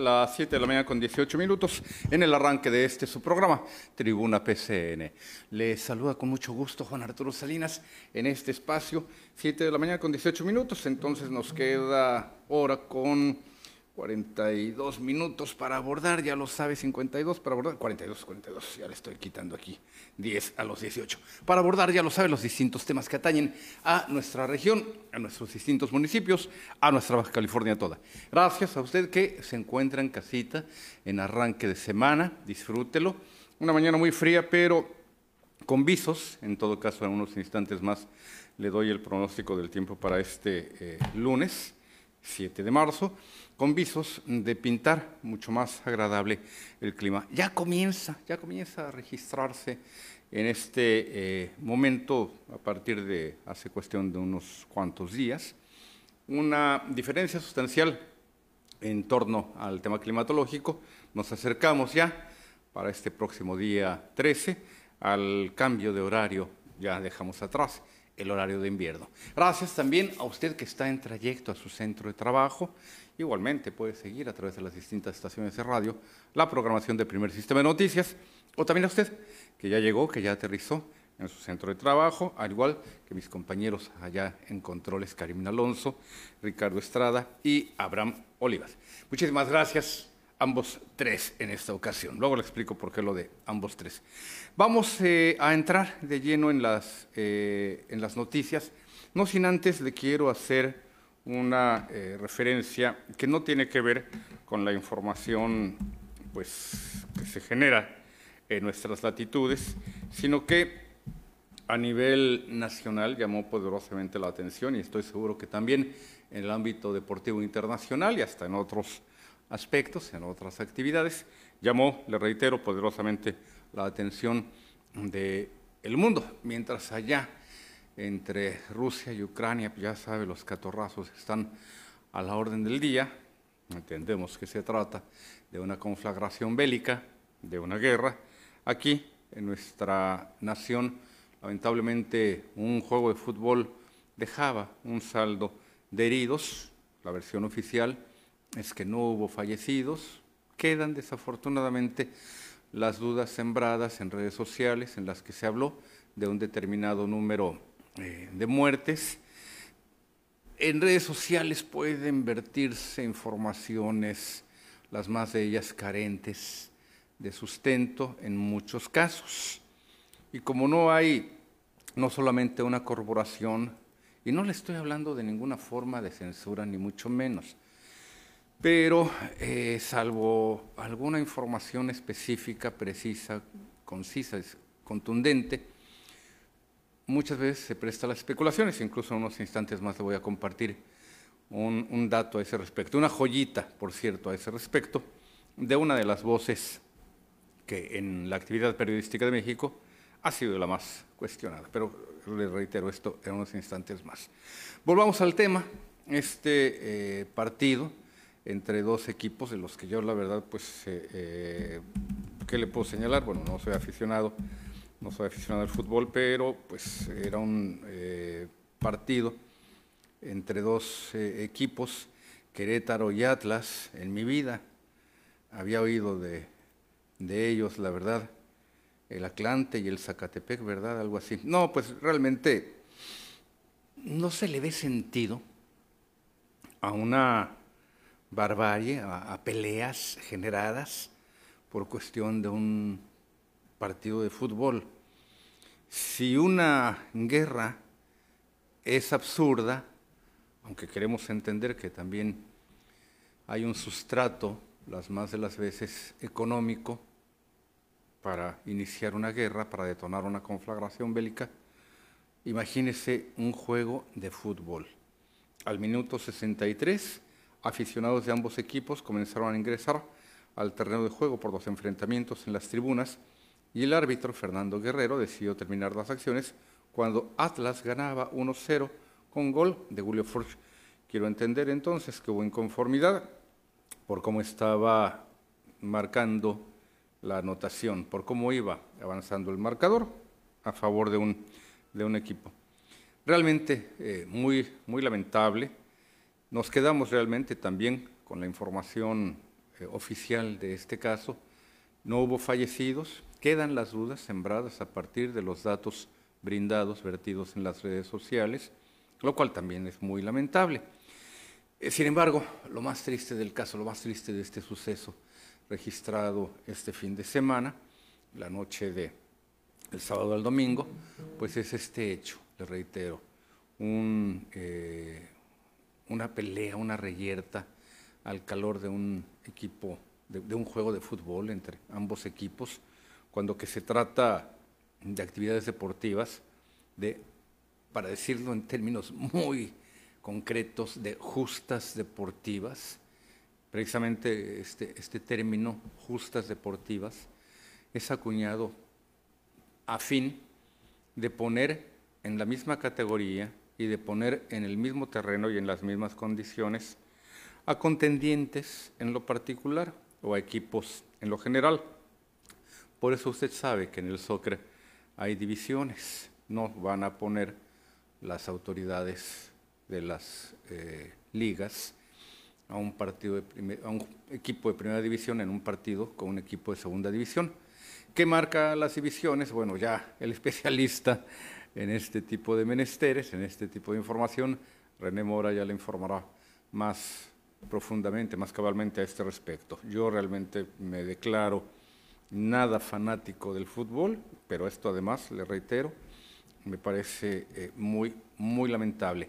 las 7 de la mañana con 18 minutos, en el arranque de este su programa, Tribuna PCN. Les saluda con mucho gusto Juan Arturo Salinas en este espacio, 7 de la mañana con 18 minutos, entonces nos queda hora con 42 minutos para abordar, ya lo sabe, 52 para abordar, 42, 42, ya le estoy quitando aquí 10 a los 18. Para abordar, ya lo sabe, los distintos temas que atañen a nuestra región, a nuestros distintos municipios, a nuestra Baja California toda. Gracias a usted que se encuentra en casita, en arranque de semana, disfrútelo. Una mañana muy fría, pero con visos, en todo caso, en unos instantes más le doy el pronóstico del tiempo para este eh, lunes, 7 de marzo con visos de pintar mucho más agradable el clima. Ya comienza, ya comienza a registrarse en este eh, momento, a partir de hace cuestión de unos cuantos días, una diferencia sustancial en torno al tema climatológico. Nos acercamos ya para este próximo día 13 al cambio de horario, ya dejamos atrás el horario de invierno. Gracias también a usted que está en trayecto a su centro de trabajo Igualmente puede seguir a través de las distintas estaciones de radio la programación del primer sistema de noticias, o también a usted, que ya llegó, que ya aterrizó en su centro de trabajo, al igual que mis compañeros allá en controles, Karim Alonso, Ricardo Estrada y Abraham Olivas. Muchísimas gracias, ambos tres en esta ocasión. Luego le explico por qué lo de ambos tres. Vamos eh, a entrar de lleno en las, eh, en las noticias, no sin antes le quiero hacer una eh, referencia que no tiene que ver con la información pues, que se genera en nuestras latitudes, sino que a nivel nacional llamó poderosamente la atención y estoy seguro que también en el ámbito deportivo internacional y hasta en otros aspectos, en otras actividades, llamó, le reitero, poderosamente la atención del el mundo, mientras allá entre Rusia y Ucrania, ya sabe, los catorrazos están a la orden del día. Entendemos que se trata de una conflagración bélica, de una guerra. Aquí, en nuestra nación, lamentablemente, un juego de fútbol dejaba un saldo de heridos. La versión oficial es que no hubo fallecidos. Quedan, desafortunadamente, las dudas sembradas en redes sociales en las que se habló de un determinado número eh, de muertes. En redes sociales pueden vertirse informaciones, las más de ellas carentes de sustento en muchos casos. Y como no hay no solamente una corporación, y no le estoy hablando de ninguna forma de censura, ni mucho menos, pero eh, salvo alguna información específica, precisa, concisa, contundente, muchas veces se presta a las especulaciones, incluso en unos instantes más le voy a compartir un, dato a ese respecto, una joyita, por cierto, a ese respecto, de una de las voces que en la actividad periodística de México ha sido la más cuestionada, pero le reitero esto en unos instantes más. Volvamos al tema, este eh, partido entre dos equipos de los que yo la verdad, pues, eh, eh, ¿qué le puedo señalar? Bueno, no soy aficionado no soy aficionado al fútbol, pero pues era un eh, partido entre dos equipos, Querétaro y Atlas, en mi vida. Había oído de, de, ellos, la verdad, el Atlante y el Zacatepec, ¿verdad? Algo así. No, pues realmente no se le ve sentido a una barbarie, a peleas generadas por cuestión de un partido de fútbol. Si una guerra es absurda, aunque queremos entender que también hay un sustrato, las más de las veces económico, para iniciar una guerra, para detonar una conflagración bélica, imagínese un juego de fútbol. Al minuto 63, aficionados de ambos equipos comenzaron a ingresar al terreno de juego por los enfrentamientos en las tribunas y el árbitro Fernando Guerrero decidió terminar las acciones cuando Atlas ganaba 1-0 con gol de Julio Furch. Quiero entender entonces que hubo inconformidad por cómo estaba marcando la anotación, por cómo iba avanzando el marcador a favor de un, de un equipo. Realmente eh, muy, muy lamentable. Nos quedamos realmente también con la información eh, oficial de este caso, no hubo fallecidos, quedan las dudas sembradas a partir de los datos brindados, vertidos en las redes sociales, lo cual también es muy lamentable. Eh, sin embargo, lo más triste del caso, lo más triste de este suceso registrado este fin de semana, la noche de el sábado al domingo, pues es este hecho, le reitero, un, eh, una pelea, una reyerta al calor de un equipo, de, un juego de fútbol entre ambos equipos, cuando que se trata de actividades deportivas, de, para decirlo en términos muy concretos, de justas deportivas, precisamente este, este término, justas deportivas, es acuñado a fin de poner en la misma categoría y de poner en el mismo terreno y en las mismas condiciones a contendientes en lo particular o a equipos en lo general. Por eso usted sabe que en el soccer hay divisiones, no van a poner las autoridades de las eh, ligas a un, partido a un equipo de primera división en un partido con un equipo de segunda división ¿Qué marca las divisiones? Bueno, ya el especialista en este tipo de menesteres, en este tipo de información, René Mora ya le informará más profundamente, más cabalmente a este respecto. Yo realmente me declaro nada fanático del fútbol, pero esto además, le reitero, me parece eh, muy, muy lamentable.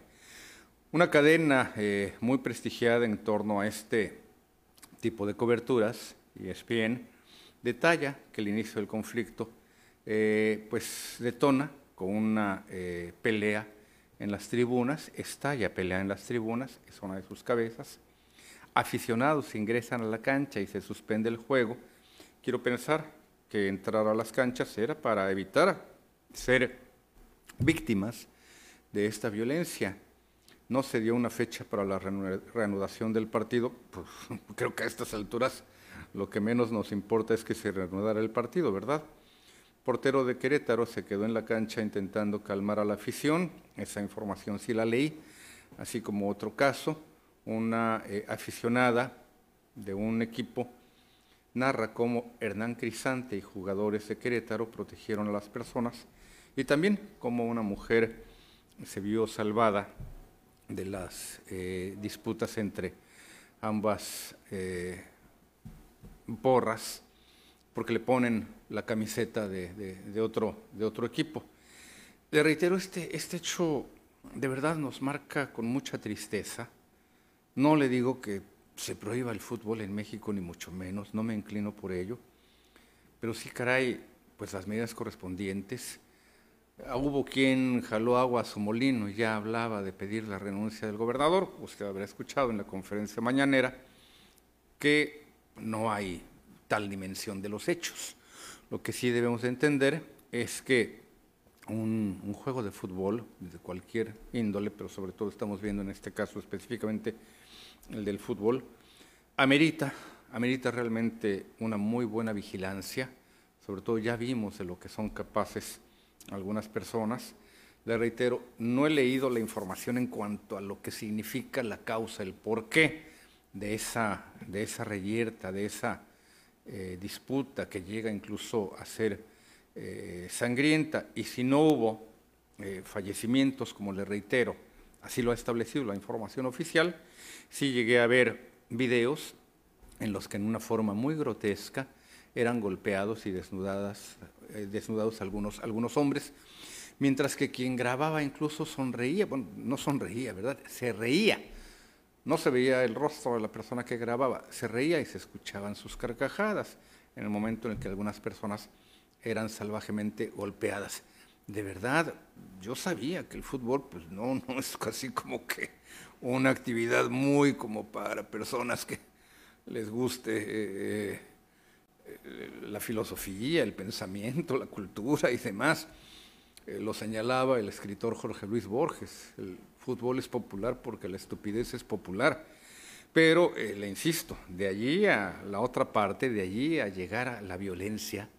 Una cadena eh, muy prestigiada en torno a este tipo de coberturas, ESPN, detalla que el inicio del conflicto eh, pues detona con una eh, pelea en las tribunas, estalla pelea en las tribunas, es una de sus cabezas. Aficionados ingresan a la cancha y se suspende el juego. Quiero pensar que entrar a las canchas era para evitar ser víctimas de esta violencia. No se dio una fecha para la reanudación del partido, pues, creo que a estas alturas lo que menos nos importa es que se reanudara el partido, ¿verdad? Portero de Querétaro se quedó en la cancha intentando calmar a la afición, esa información sí la leí, así como otro caso, una eh, aficionada de un equipo narra cómo Hernán Crisante y jugadores de Querétaro protegieron a las personas y también cómo una mujer se vio salvada de las eh, disputas entre ambas eh, porras porque le ponen la camiseta de, otro, equipo. Le reitero, este, este hecho de verdad nos marca con mucha tristeza. No le digo que se prohíba el fútbol en México, ni mucho menos, no me inclino por ello, pero sí, caray, pues las medidas correspondientes. Ah, hubo quien jaló agua a su molino y ya hablaba de pedir la renuncia del gobernador, usted habrá escuchado en la conferencia mañanera, que no hay tal dimensión de los hechos. Lo que sí debemos entender es que un, juego de fútbol, de cualquier índole, pero sobre todo estamos viendo en este caso específicamente el del fútbol, amerita, amerita realmente una muy buena vigilancia, sobre todo ya vimos de lo que son capaces algunas personas. Le reitero, no he leído la información en cuanto a lo que significa la causa, el porqué, de esa, de esa reyerta, de esa eh, disputa que llega incluso a ser eh, sangrienta, y si no hubo eh, fallecimientos, como le reitero, así lo ha establecido la información oficial, sí llegué a ver videos en los que en una forma muy grotesca eran golpeados y desnudadas, desnudados algunos, algunos hombres, mientras que quien grababa incluso sonreía, bueno, no sonreía, ¿verdad? Se reía no se veía el rostro de la persona que grababa, se reía y se escuchaban sus carcajadas en el momento en el que algunas personas eran salvajemente golpeadas. De verdad, yo sabía que el fútbol, pues no, no es casi como que una actividad muy como para personas que les guste eh, eh, la filosofía, el pensamiento, la cultura y demás. Eh, lo señalaba el escritor Jorge Luis Borges, el fútbol es popular porque la estupidez es popular. Pero, eh, le insisto, de allí a la otra parte, de allí a llegar a la violencia,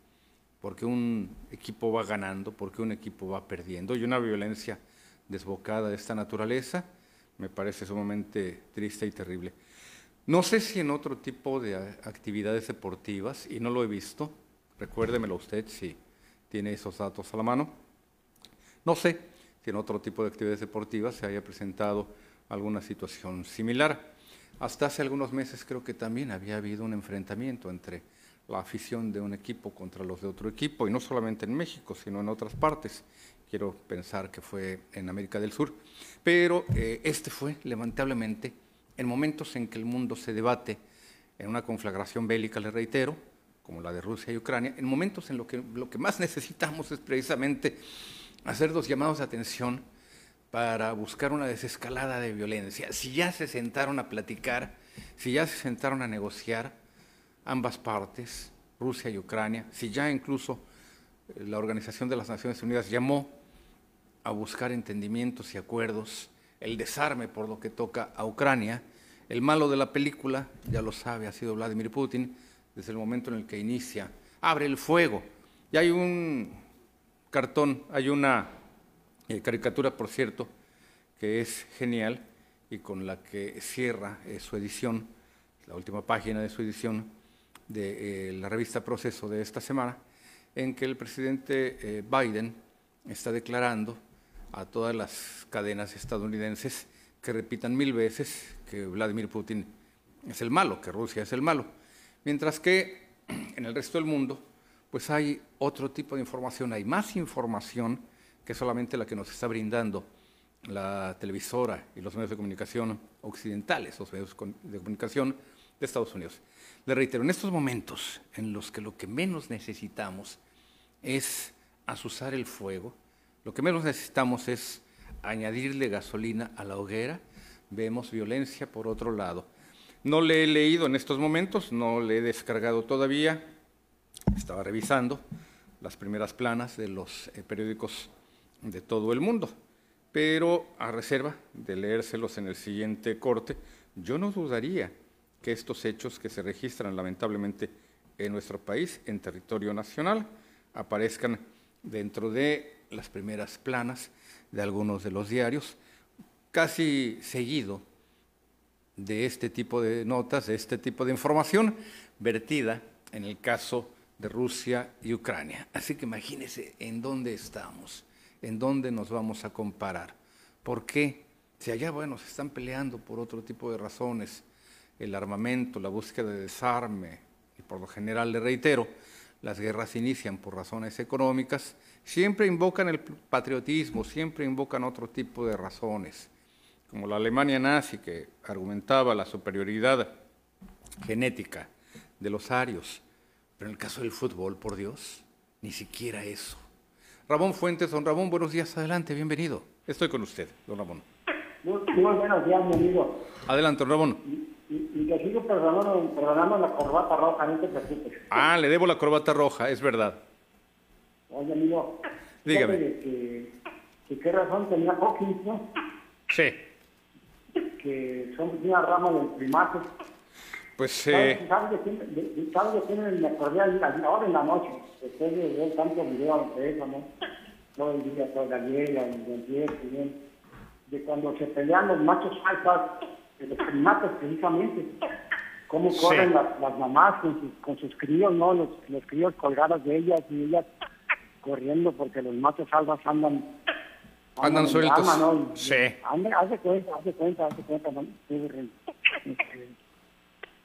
porque un equipo va ganando, porque un equipo va perdiendo, y una violencia desbocada de esta naturaleza, me parece sumamente triste y terrible. No sé si en otro tipo de actividades deportivas, y no lo he visto, recuérdemelo usted si tiene esos datos a la mano. No sé si en otro tipo de actividades deportivas se haya presentado alguna situación similar. Hasta hace algunos meses creo que también había habido un enfrentamiento entre la afición de un equipo contra los de otro equipo, y no solamente en México, sino en otras partes. Quiero pensar que fue en América del Sur. Pero eh, este fue, lamentablemente, en momentos en que el mundo se debate en una conflagración bélica, le reitero, como la de Rusia y Ucrania, en momentos en los que lo que más necesitamos es precisamente hacer dos llamados de atención para buscar una desescalada de violencia. Si ya se sentaron a platicar, si ya se sentaron a negociar ambas partes, Rusia y Ucrania, si ya incluso eh, la Organización de las Naciones Unidas llamó a buscar entendimientos y acuerdos, el desarme por lo que toca a Ucrania, el malo de la película, ya lo sabe, ha sido Vladimir Putin, desde el momento en el que inicia, abre el fuego. Y hay un cartón, hay una eh, caricatura, por cierto, que es genial y con la que cierra eh, su edición, la última página de su edición de eh, la revista Proceso de esta semana, en que el presidente Biden está declarando a todas las cadenas estadounidenses que repitan mil veces que Vladimir Putin es el malo, que Rusia es el malo, mientras que en el resto del mundo pues hay otro tipo de información, hay más información que solamente la que nos está brindando la televisora y los medios de comunicación occidentales, los medios de comunicación de Estados Unidos. Le reitero, en estos momentos en los que lo que menos necesitamos es azuzar el fuego, lo que menos necesitamos es añadirle gasolina a la hoguera, vemos violencia por otro lado. No le he leído en estos momentos, no le he descargado todavía, estaba revisando las primeras planas de los eh, periódicos de todo el mundo. Pero a reserva de leérselos en el siguiente corte, yo no dudaría que estos hechos que se registran lamentablemente en nuestro país, en territorio nacional, aparezcan dentro de las primeras planas de algunos de los diarios, casi seguido de este tipo de notas, de este tipo de información vertida en el caso de Rusia y Ucrania. Así que imagínense en dónde estamos en dónde nos vamos a comparar. ¿Por qué? Si allá, bueno, se están peleando por otro tipo de razones, el armamento, la búsqueda de desarme, y por lo general le reitero, las guerras inician por razones económicas, siempre invocan el patriotismo, siempre invocan otro tipo de razones, como la Alemania nazi que argumentaba la superioridad genética de los arios, pero en el caso del fútbol, por Dios, ni siquiera eso. Ramón Fuentes. Don Ramón, buenos días, adelante, bienvenido. Estoy con usted, don Ramón. Muy, buenos días, mi amigo. Adelante, don Ramón. Y, y, te sigo perdonando, la corbata roja, no te preocupes. Ah, le debo la corbata roja, es verdad. Oye, amigo. Dígame. Que, que, ¿Qué razón tenía Hawkins, no? Sí. Que son una rama del primate. Pues... Eh... ¿Sabes de quién, ¿sabes de quién me acordé ahora en la noche? después de ver tantos videos de eso, ¿no? Todo el día, toda la Gallega, bien, de cuando se pelean los machos alfas, los primates precisamente, cómo corren las, las, mamás con sus, con sus críos, ¿no? Los, los críos colgados de ellas y ellas corriendo porque los machos alfas andan andan, sueltos. ¿no? Sí. haz de cuenta, haz de cuenta, haz de cuenta, ¿no?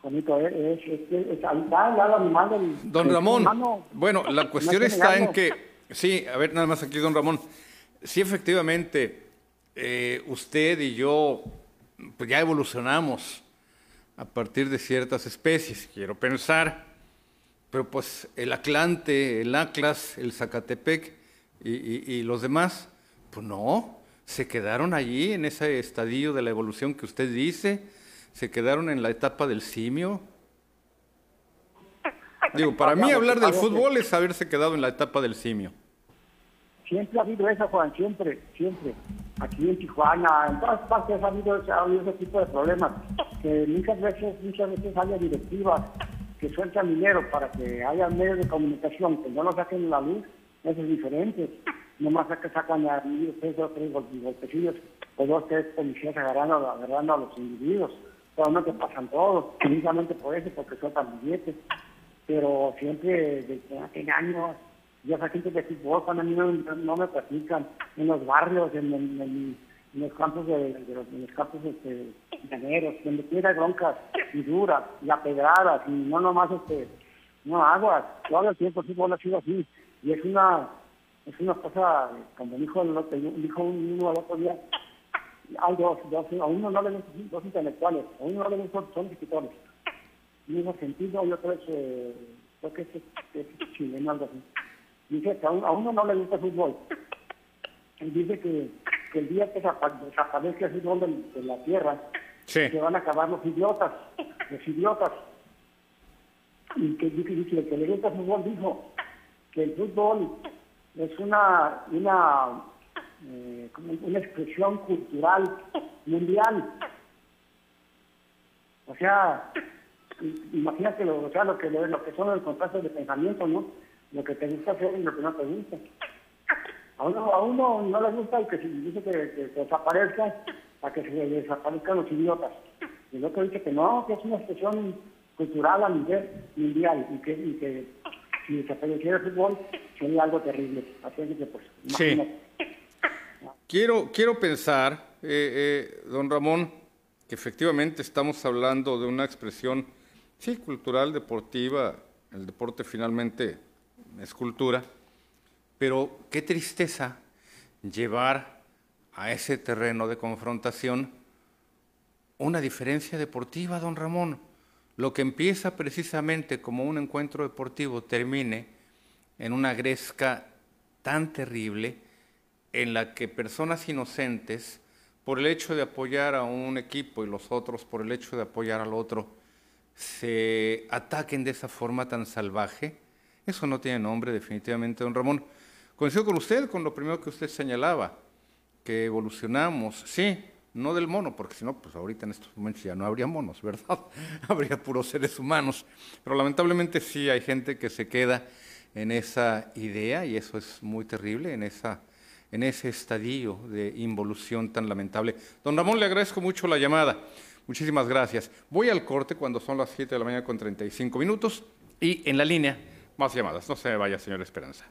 Este, Don Ramón, bueno, la cuestión está en que, sí, a ver, nada más aquí, don Ramón, sí, efectivamente, eh, usted y yo, pues ya evolucionamos a partir de ciertas especies, quiero pensar, pero pues el Atlante, el Atlas, el Zacatepec y, y los demás, pues no, se quedaron allí en ese estadio de la evolución que usted dice, se quedaron en la etapa del simio. Digo, para mí hablar del fútbol es haberse quedado en la etapa del simio. Siempre ha habido eso, Juan, siempre, siempre. Aquí en Tijuana, en todas partes ha habido, ha habido ese tipo de problemas. Que muchas veces, muchas veces haya directivas que sueltan dinero para que haya medios de comunicación que no lo saquen la luz, eso es diferente. Nomás que sacan a tres o tres golpecillos o dos, tres policías agarrando, agarrando a los individuos solamente pasan todos, precisamente por eso, porque son tan billetes. Pero siempre, desde hace años, ya gente de fútbol, cuando a mí no, me platican, en los barrios, en, los campos de, los, en los campos este, llaneros, donde tiene broncas y duras, y apedradas, y no nomás este, no aguas, todo el tiempo el fútbol ha sido así, y es una, es una cosa, como dijo, el dijo uno al otro día, hay dos, dos, a uno no le gustan dos intelectuales, a uno no le gustan, son escritores. Mismo sentido, yo creo que, creo que es, es chileno algo así. Dice que a uno, no le gusta el fútbol. Él dice que, que el día que desaparezca el fútbol de, la tierra, se van a acabar los idiotas, los idiotas. Y que dice que le gusta el fútbol dijo que el fútbol es una, una eh, como una expresión cultural mundial. O sea, imagínate lo, o sea, lo, que, lo que son los contrastes de pensamiento, ¿no? Lo que te gusta hacer y lo que no te gusta. A uno, a uno no le gusta el que se dice que, desaparezca para que se desaparezcan los idiotas. Y el otro dice que no, que es una expresión cultural a nivel mundial y que, y que si desapareciera el fútbol sería algo terrible. Así que, pues, imagínate. Quiero, quiero pensar, eh, eh, don Ramón, que efectivamente estamos hablando de una expresión, sí, cultural, deportiva, el deporte finalmente es cultura, pero qué tristeza llevar a ese terreno de confrontación una diferencia deportiva, don Ramón. Lo que empieza precisamente como un encuentro deportivo termine en una gresca tan terrible en la que personas inocentes, por el hecho de apoyar a un equipo y los otros por el hecho de apoyar al otro, se ataquen de esa forma tan salvaje, eso no tiene nombre definitivamente, don Ramón. Coincido con usted con lo primero que usted señalaba, que evolucionamos, sí, no del mono, porque si no, pues ahorita en estos momentos ya no habría monos, ¿verdad? habría puros seres humanos. Pero lamentablemente sí hay gente que se queda en esa idea y eso es muy terrible, en esa en ese estadio de involución tan lamentable. Don Ramón, le agradezco mucho la llamada. Muchísimas gracias. Voy al corte cuando son las 7 de la mañana con 35 minutos y en la línea más llamadas. No se me vaya, señor Esperanza.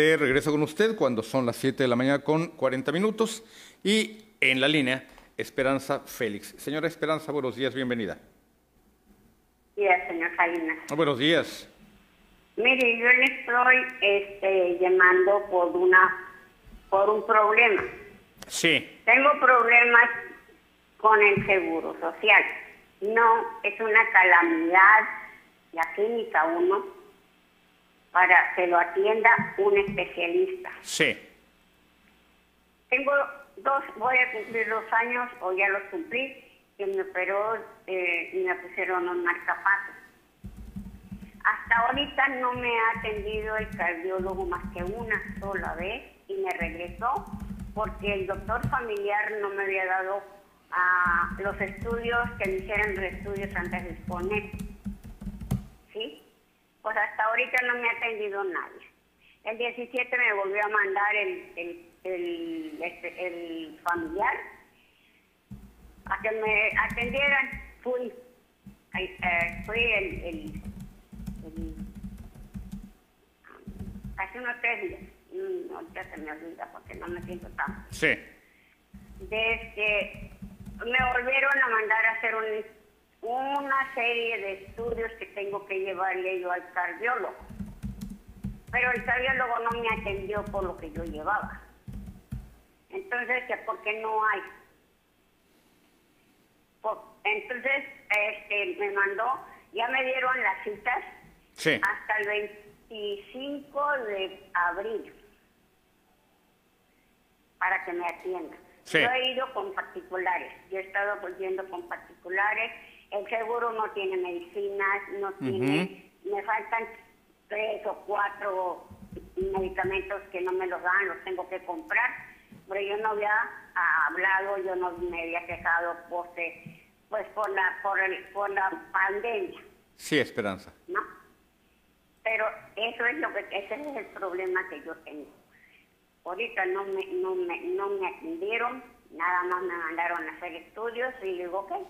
De regreso con usted cuando son las 7 de la mañana con 40 minutos y en la línea Esperanza Félix. Señora Esperanza, buenos días, bienvenida. Días, señor Salinas. Ah, buenos días. Mire, yo le estoy este, llamando por una por un problema. Sí. Tengo problemas con el seguro social. No, es una calamidad la clínica 1 para que lo atienda un especialista. Sí. Tengo dos, voy a cumplir dos años, o ya los cumplí, que me operó eh, y me pusieron un marcapaso. Hasta ahorita no me ha atendido el cardiólogo más que una sola vez y me regresó porque el doctor familiar no me había dado a los estudios que me hicieran los estudios antes de exponer. ¿Sí? Pues hasta ahorita no me ha atendido nadie. El 17 me volvió a mandar el, el, el, este, el familiar a que me atendieran. Fui, eh, fui el, el, hace unos tres días. Mm, ahorita se me olvida porque no me siento tan. Sí. Desde me volvieron a mandar a hacer un, una serie de estudios que tengo que llevarle yo al cardiólogo. Pero el cardiólogo no me atendió por lo que yo llevaba. Entonces, ¿por qué no hay? entonces, este, me mandó, ya me dieron las citas Sí. hasta el 25 de abril para que me atienda. Sí. Yo he ido con particulares, yo he estado volviendo con particulares, el seguro no tiene medicinas, no tiene, me faltan tres o cuatro medicamentos que no me los dan, los tengo que comprar, pero yo no había hablado, yo no me había quejado porque, pues por la, por, el, por la pandemia, Sí, Esperanza. ¿no? Pero eso es lo que, ese es el problema que yo tengo. Ahorita no me, no me, no me atendieron, nada más me mandaron a hacer estudios y digo, ok.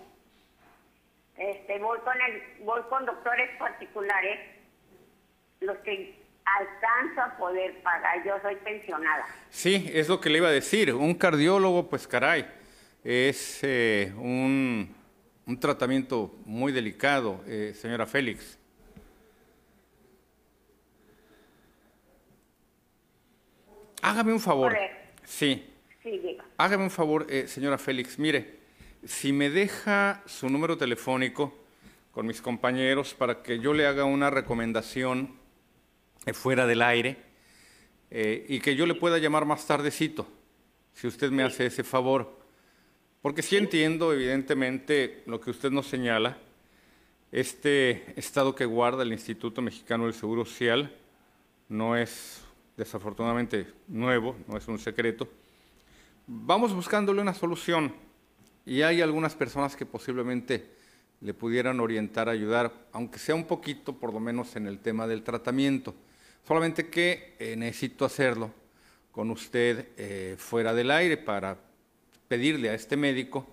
Este, voy con el, voy con doctores particulares, los que alcanzo a poder pagar. Yo soy pensionada. Sí, es lo que le iba a decir. Un cardiólogo, pues caray, es eh, un, un tratamiento muy delicado, eh, señora Félix. Hágame un favor. Sí, Sí, diga. hágame un favor, eh, señora Félix. Mire, si me deja su número telefónico con mis compañeros para que yo le haga una recomendación eh, fuera del aire eh, y que yo le pueda llamar más tardecito, si usted me hace ese favor. Porque sí entiendo, evidentemente, lo que usted nos señala, este estado que guarda el Instituto Mexicano del Seguro Social no es desafortunadamente nuevo, no es un secreto. Vamos buscándole una solución y hay algunas personas que posiblemente le pudieran orientar, ayudar, aunque sea un poquito, por lo menos en el tema del tratamiento. Solamente que eh, necesito hacerlo con usted eh, fuera del aire para pedirle a este médico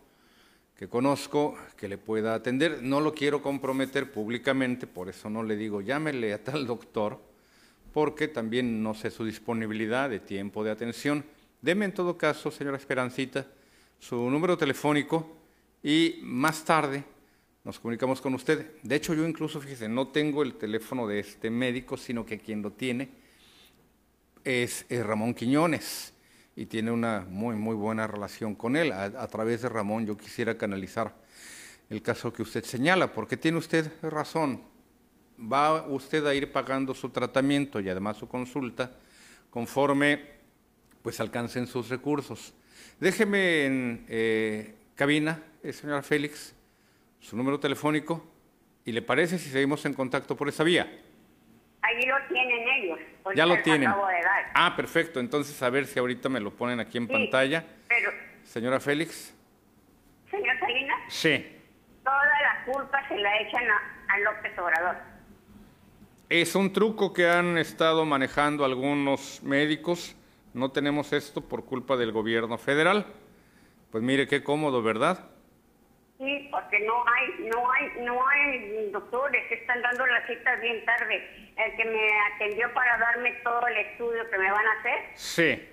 que conozco que le pueda atender. No lo quiero comprometer públicamente, por eso no le digo llámele a tal doctor, porque también no sé su disponibilidad de tiempo de atención. Deme en todo caso, señora Esperancita, su número telefónico y más tarde nos comunicamos con usted. De hecho, yo incluso, fíjese, no tengo el teléfono de este médico, sino que quien lo tiene es, Ramón Quiñones y tiene una muy, muy buena relación con él. A, a través de Ramón yo quisiera canalizar el caso que usted señala, porque tiene usted razón. Va usted a ir pagando su tratamiento y además su consulta conforme pues alcancen sus recursos. Déjeme en eh, cabina, eh, señora Félix, su número telefónico y le parece si seguimos en contacto por esa vía. Ahí lo tienen ellos. Ya lo tienen. acabo de dar. Ah, perfecto. Entonces a ver si ahorita me lo ponen aquí en Sí, pantalla. Pero, Señora Félix. señor Salinas, Sí. toda la culpa se la echan a, a López Obrador. Es un truco que han estado manejando algunos médicos. No tenemos esto por culpa del gobierno federal. Pues mire qué cómodo, ¿verdad? Sí, porque no hay, no hay, no hay doctores, están dando las citas bien tarde. El que me atendió para darme todo el estudio que me van a hacer, Sí.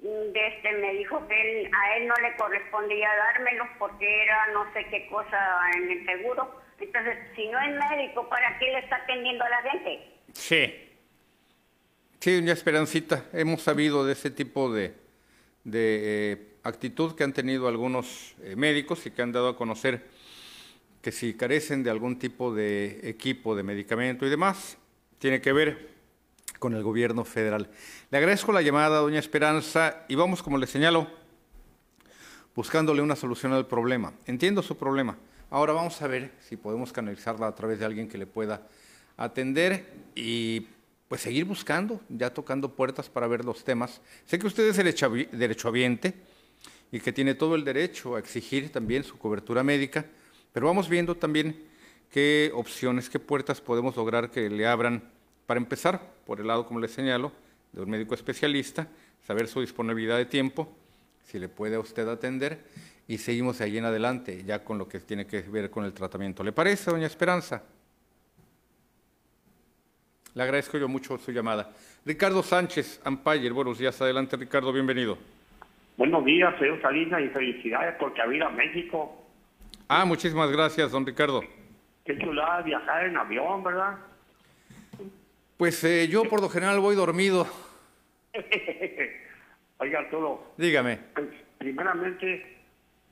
de este me dijo que él- a él no le correspondía dármelos porque era no sé qué cosa en el seguro. Entonces, si no es médico, ¿para qué le está atendiendo a la gente? Sí. Sí, doña Esperancita, hemos sabido de ese tipo de, de eh, actitud que han tenido algunos eh, médicos y que han dado a conocer que si carecen de algún tipo de equipo, de medicamento y demás, tiene que ver con el gobierno federal. Le agradezco la llamada, doña Esperanza, y vamos, como le señalo, buscándole una solución al problema. Entiendo su problema. Ahora vamos a ver si podemos canalizarla a través de alguien que le pueda atender y pues seguir buscando, ya tocando puertas para ver los temas. Sé que usted es derechohabi- derechohabiente y que tiene todo el derecho a exigir también su cobertura médica, pero vamos viendo también qué opciones, qué puertas podemos lograr que le abran para empezar, por el lado, como le señalo, de un médico especialista, saber su disponibilidad de tiempo, si le puede a usted atender y seguimos ahí en adelante ya con lo que tiene que ver con el tratamiento. ¿Le parece, doña Esperanza? Le agradezco yo mucho su llamada. Ricardo Sánchez, Ampayer, buenos días. Adelante, Ricardo, bienvenido. Buenos días, señor Salinas, y felicidades porque ha a México. Ah, muchísimas gracias, don Ricardo. Qué chulada viajar en avión, ¿verdad? Pues eh, yo por lo general voy dormido. Oiga, Arturo, Dígame. pues, primeramente,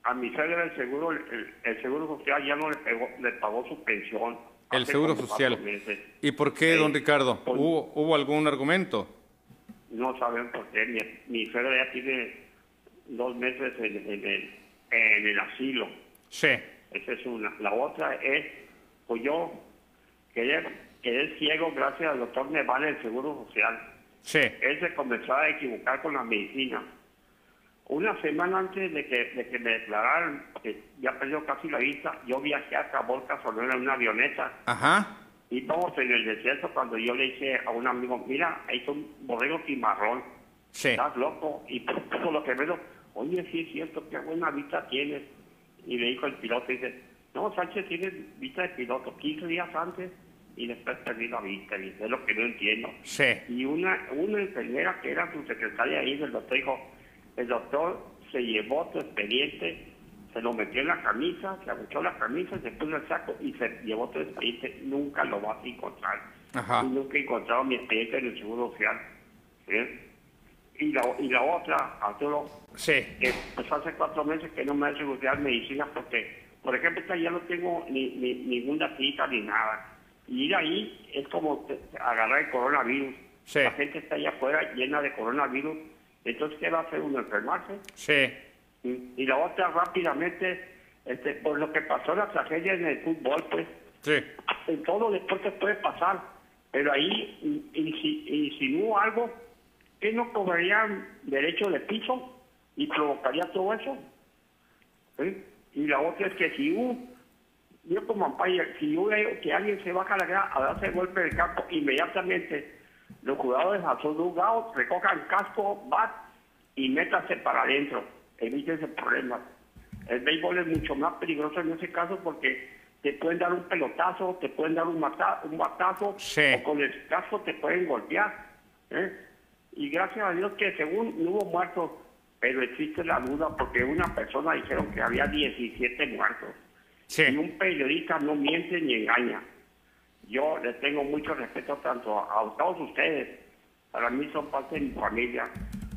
a mi suegra el seguro, el, el seguro social ya no le, pegó- le pagó su pensión. El Seguro Social. meses. ¿Y por qué, Sí. don Ricardo? Pues- ¿Hubo, hubo algún argumento? No saben por qué. Mi, mi ya tiene dos meses en, en el, en el asilo. Sí. Esa es una. La otra es, pues yo quedé, quedé ciego gracias al doctor Neval del Seguro Social. Sí. Él se comenzó a equivocar con la medicina. Una semana antes de que, de que me declararan que ya perdió casi la vista, yo viajé a Caborca Sonora en una avioneta. Ajá. Y vamos en el desierto cuando yo le dije a un amigo, mira, ahí está un borrego cimarrón. Sí. Estás loco. Y por todo lo que veo, oye, sí es cierto, qué buena vista tienes. Y le dijo el piloto, dice, no, Sánchez tiene vista de piloto 15 días antes y después perdí la vista. Y es lo que no entiendo. Sí. Y una, una enfermera que era su secretaria ahí del doctor dijo, el doctor se llevó tu expediente, se lo metió en la camisa, se abuchó la camisa, se puso el saco y se llevó tu expediente, nunca lo vas a encontrar. Ajá. Y nunca he encontrado mi expediente en el Seguro Social. ¿sí? Y, la, y la otra, Arturo, Sí. que pues hace cuatro meses que no me ha seguridad medicina porque, por ejemplo, esta ya no tengo ni, ni ninguna cita ni nada. Y ir ahí es como agarrar el coronavirus. Sí. La gente está allá afuera llena de coronavirus. Entonces, ¿qué va a hacer uno? ¿Enfermarse? Sí. Y, y la otra, rápidamente, este, por lo que pasó la tragedia en el fútbol, pues, Sí. en todos los deportes puede pasar, pero ahí in- insi- insinuó algo que no cobrarían derecho de piso y provocaría todo eso. ¿sí? Y la otra es que si un, yo como umpire, si yo veo que alguien se baja la grada a darse golpe del campo, inmediatamente los jugadores a sus lugados recojan casco, bat y métanse para adentro, evítense problemas. El béisbol es mucho más peligroso en ese caso porque te pueden dar un pelotazo, te pueden dar un, mata- un batazo, Sí. o con el casco te pueden golpear. ¿eh? Y gracias a Dios que según no hubo muertos, pero existe la duda porque una persona dijeron que había 17 muertos. Y un periodista no miente ni engaña. Yo les tengo mucho respeto tanto a, a todos ustedes. Para mí son parte de mi familia.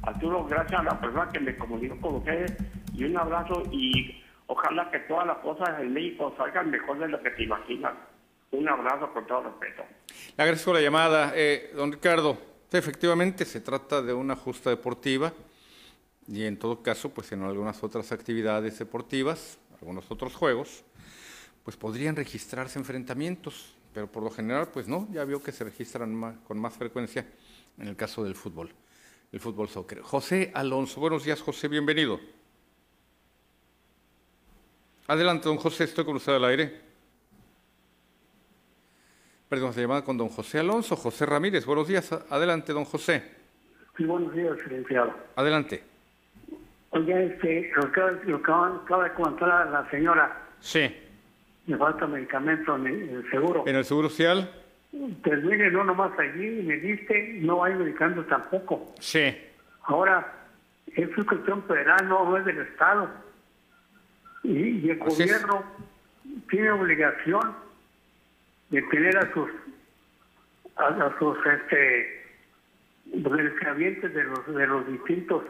Arturo, gracias a la persona que me comunicó con ustedes y un abrazo y ojalá que todas las cosas en México salgan mejor de lo que te imaginas. Un abrazo con todo respeto. Le agradezco la llamada. Eh, don Ricardo, efectivamente se trata de una justa deportiva y en todo caso, pues en algunas otras actividades deportivas, algunos otros juegos, pues podrían registrarse enfrentamientos, pero por lo general, pues no, ya vio que se registran con más frecuencia en el caso del fútbol, el fútbol soccer. José Alonso, buenos días José, bienvenido. Adelante, don José, estoy con usted al aire. Perdón, se llamada con don José Alonso, José Ramírez. Buenos días. Adelante, don José. Sí, buenos días, licenciado. Adelante. Oye, este, lo que, lo que acaba de comentar la señora, Sí. Me falta medicamento en el seguro. ¿En el Seguro Social? Pues mire, no nomás allí me diste, no hay medicamento tampoco. Sí. Ahora, es una cuestión federal, no, no es del Estado. Y, y el Así es. gobierno tiene obligación de tener a sus a, a sus este beneficiarios de los de los distintos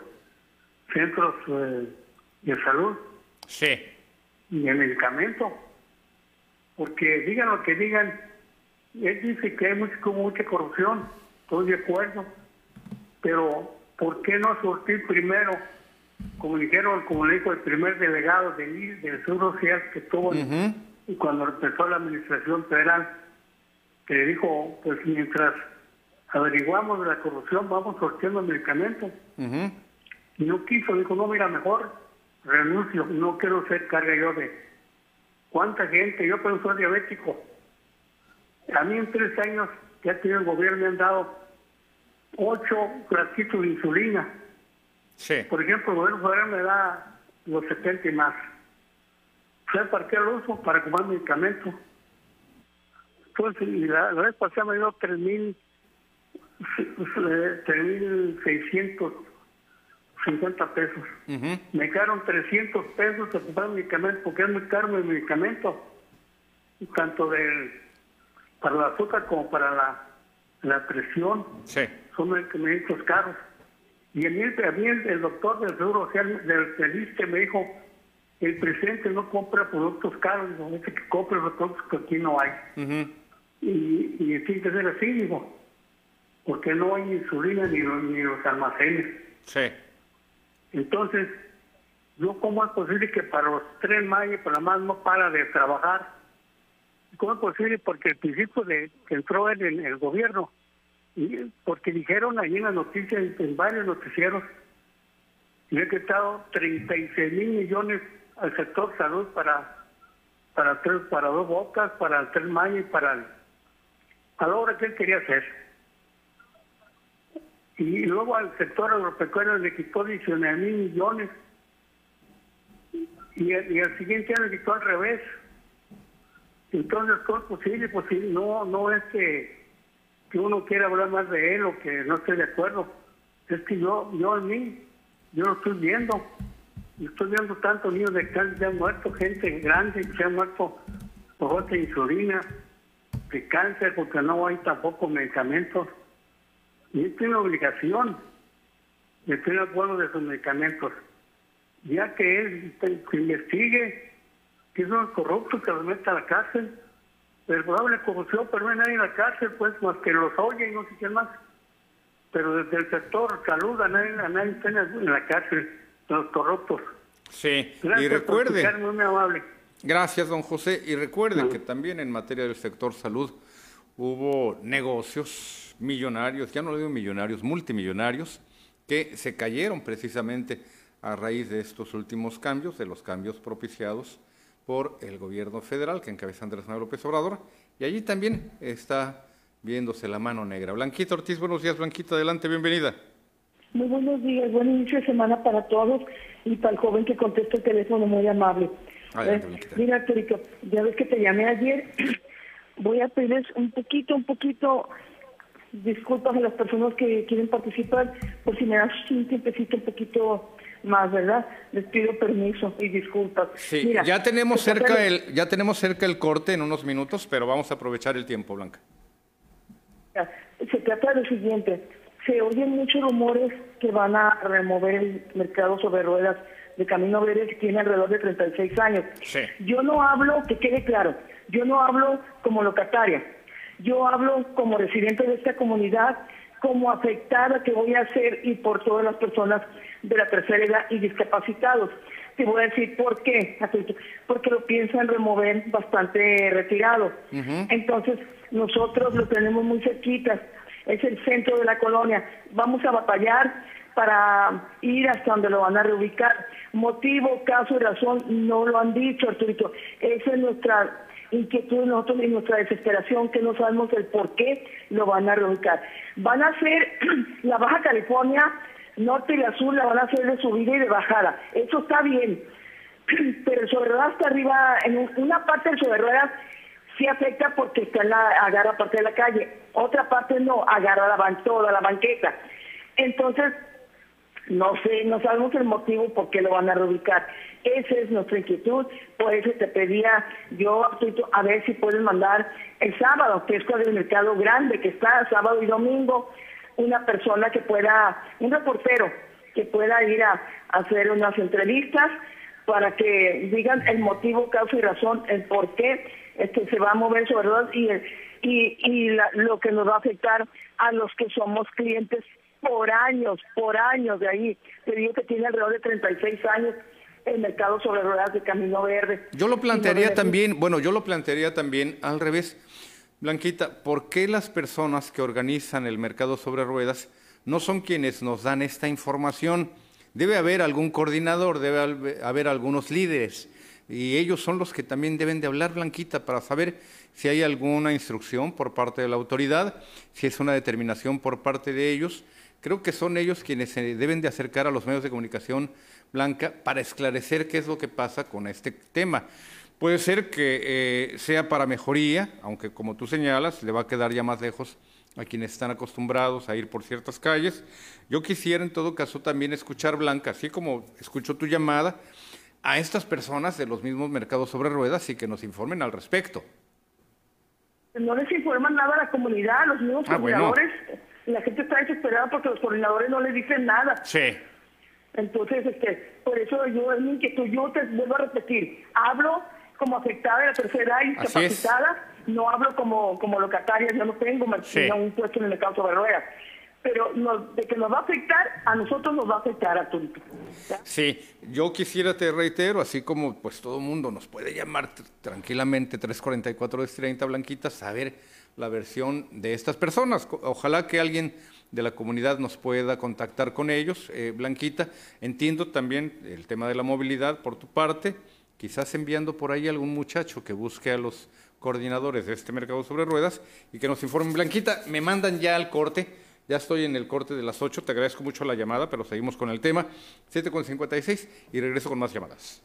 centros eh, de salud Sí. y el medicamento. Porque digan lo que digan, él dice que hay mucha, como mucha corrupción, estoy de acuerdo, pero ¿por qué no surtir primero, como dijeron, como le dijo el primer delegado del, del Seguro Social que Ujú. y cuando empezó la administración federal, que dijo, pues mientras averiguamos la corrupción, vamos sorteando medicamentos. Ujú. Y no quiso, dijo, no, mira, mejor renuncio, no quiero ser carga yo de... ¿Cuánta gente? Yo puedo soy diabético. A mí en tres años ya tiene el gobierno me han dado ocho frasquitos de insulina. Sí. Por ejemplo, el gobierno federal me da los 70 y más. ¿Sabes para qué lo uso? Para comer medicamentos. Entonces, pues, y la, la, vez pasada me dio 3.600 50 pesos. Me quedaron 300 pesos a comprar medicamentos, porque es muy caro el medicamento, tanto del, para la azúcar como para la, la presión. Son medicamentos caros. Y a mí, a mí el, el, doctor del Seguro Social del, del me dijo, el presidente no compra productos caros, no dice que compre los productos que aquí no hay. Y, y tiene que ser así, digo, porque no hay insulina ni, ni los almacenes. Sí. Entonces, yo cómo es posible que para los tres mayas, para más no para de trabajar. ¿Cómo es posible? Porque el principio de que entró en el, gobierno, y porque dijeron allí en las noticias, en, varios noticieros, y he quitado 36 mil millones al sector salud para para tres, para dos bocas, para tres mayas para a la hora que él quería hacer. Y luego al sector agropecuario le quitó 19 mil millones. Y, al siguiente año le quitó al revés. Entonces, ¿cómo es posible? Pues sí, no, no es que, que uno quiera hablar más de él o que no esté de acuerdo. Es que yo, yo en mí, yo lo estoy viendo. Estoy viendo tantos niños de cáncer, ya han muerto, gente grande que han muerto por de insulina, de cáncer, porque no hay tampoco medicamentos. Y él tiene obligación de tener acuerdo de sus medicamentos. Ya que él que investigue que son los corruptos que los meta a la cárcel. Pero probable corrupción, pero no hay nadie en la cárcel, pues, más que los oye y no sé quién más. Pero desde el sector salud a nadie, a nadie está en la- cárcel, los corruptos. Sí. Gracias Y por recuerde. escucharme, muy amable. Gracias, don José. Y recuerde que también en materia del sector salud hubo negocios millonarios, ya no le digo millonarios, multimillonarios, que se cayeron precisamente a raíz de estos últimos cambios, de los cambios propiciados por el gobierno federal que encabeza Andrés Manuel López Obrador. Y allí también está viéndose la mano negra. Blanquita Ortiz, buenos días, Blanquita, adelante, bienvenida. Muy buenos días, buen inicio de semana para todos y para el joven que contesta el teléfono muy amable. Adelante, Eh, mira, Arturito, ya ves que te llamé ayer. Voy a pedirles un poquito, un poquito, disculpas a las personas que quieren participar, por si me das un tiempecito un poquito más, ¿verdad? Les pido permiso y disculpas. Sí, Mira, ya tenemos cerca el, ya tenemos cerca el corte en unos minutos, pero vamos a aprovechar el tiempo, Blanca. Se trata de lo siguiente, se oyen muchos rumores que van a remover el mercado sobre ruedas de Camino Verde que tiene alrededor de 36 años. Sí. Yo no hablo, que quede claro, yo no hablo como locataria, yo hablo como residente de esta comunidad, como afectada que voy a ser y por todas las personas de la tercera edad y discapacitados. Te voy a decir por qué, Arturito. porque lo piensan remover bastante retirado. Entonces, nosotros lo tenemos muy cerquita, es el centro de la colonia. Vamos a batallar para ir hasta donde lo van a reubicar. Motivo, caso y razón no lo han dicho, Arturito. Esa es nuestra inquietud nosotros y nuestra desesperación, que no sabemos el por qué lo van a reubicar. Van a hacer la Baja California, norte y la sur, la van a hacer de subida y de bajada. Eso está bien. pero el sobre ruedas está arriba, en una parte del sobre ruedas sí afecta porque está en la, agarra parte de la calle, otra parte no, agarra la ban toda la banqueta. Entonces, no sé, no sabemos el motivo por qué lo van a reubicar. Esa es nuestra inquietud, por eso te pedía yo a ver si pueden mandar el sábado, que es cuando el mercado grande, que está sábado y domingo, una persona que pueda, un reportero que pueda ir a, hacer unas entrevistas para que digan el motivo, causa y razón, el por qué este, se va a mover sobre todo y, y, y lo que nos va a afectar a los que somos clientes por años, por años de ahí. Te digo que tiene alrededor de 36 años el mercado sobre ruedas de Camino Verde. Yo lo plantearía también, bueno, yo lo plantearía también al revés. Blanquita, ¿por qué las personas que organizan el mercado sobre ruedas no son quienes nos dan esta información? Debe haber algún coordinador, debe haber algunos líderes y ellos son los que también deben de hablar, Blanquita, para saber si hay alguna instrucción por parte de la autoridad, si es una determinación por parte de ellos. Creo que son ellos quienes se deben de acercar a los medios de comunicación Blanca para esclarecer qué es lo que pasa con este tema. Puede ser que eh, sea para mejoría, aunque como tú señalas, le va a quedar ya más lejos a quienes están acostumbrados a ir por ciertas calles. Yo quisiera en todo caso también escuchar, Blanca, así como escucho tu llamada, a estas personas de los mismos mercados sobre ruedas y que nos informen al respecto. No les informan nada a la comunidad, los mismos ah. La gente está desesperada porque los coordinadores no les dicen nada. Sí. Entonces, este, por eso yo es mi inquietud. Yo te vuelvo a repetir, hablo como afectada de la tercera edad y discapacitada, no hablo como, como locataria, yo no tengo un puesto en el mercado sobre ruedas pero de que nos va a afectar, a nosotros nos va a afectar a todos. Sí, yo quisiera, te reitero, así como pues todo mundo nos puede llamar tranquilamente 344 30 Blanquita, saber la versión de estas personas. Ojalá que alguien de la comunidad nos pueda contactar con ellos. Eh, Blanquita, entiendo también el tema de la movilidad por tu parte, quizás enviando por ahí algún muchacho que busque a los coordinadores de este mercado sobre ruedas y que nos informen. Blanquita, me mandan ya al corte ya estoy en el corte de las 8, te agradezco mucho la llamada, pero seguimos con el tema. 7.56 y regreso con más llamadas.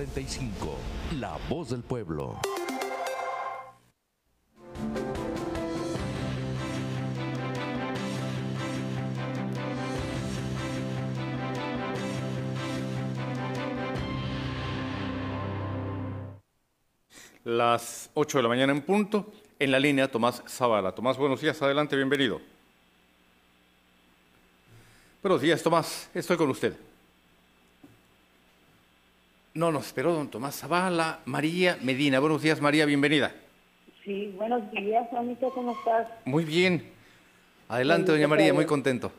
45, La Voz del Pueblo. Las 8 de la mañana en punto. En la línea, Tomás Zavala. Tomás, buenos días. Adelante, bienvenido. Buenos días, Tomás. Estoy con usted. No nos esperó don Tomás Zavala. María Medina. Buenos días, María. Bienvenida. Sí, buenos días, Juanito. ¿Cómo estás? Muy bien. Adelante, doña María. Muy contento.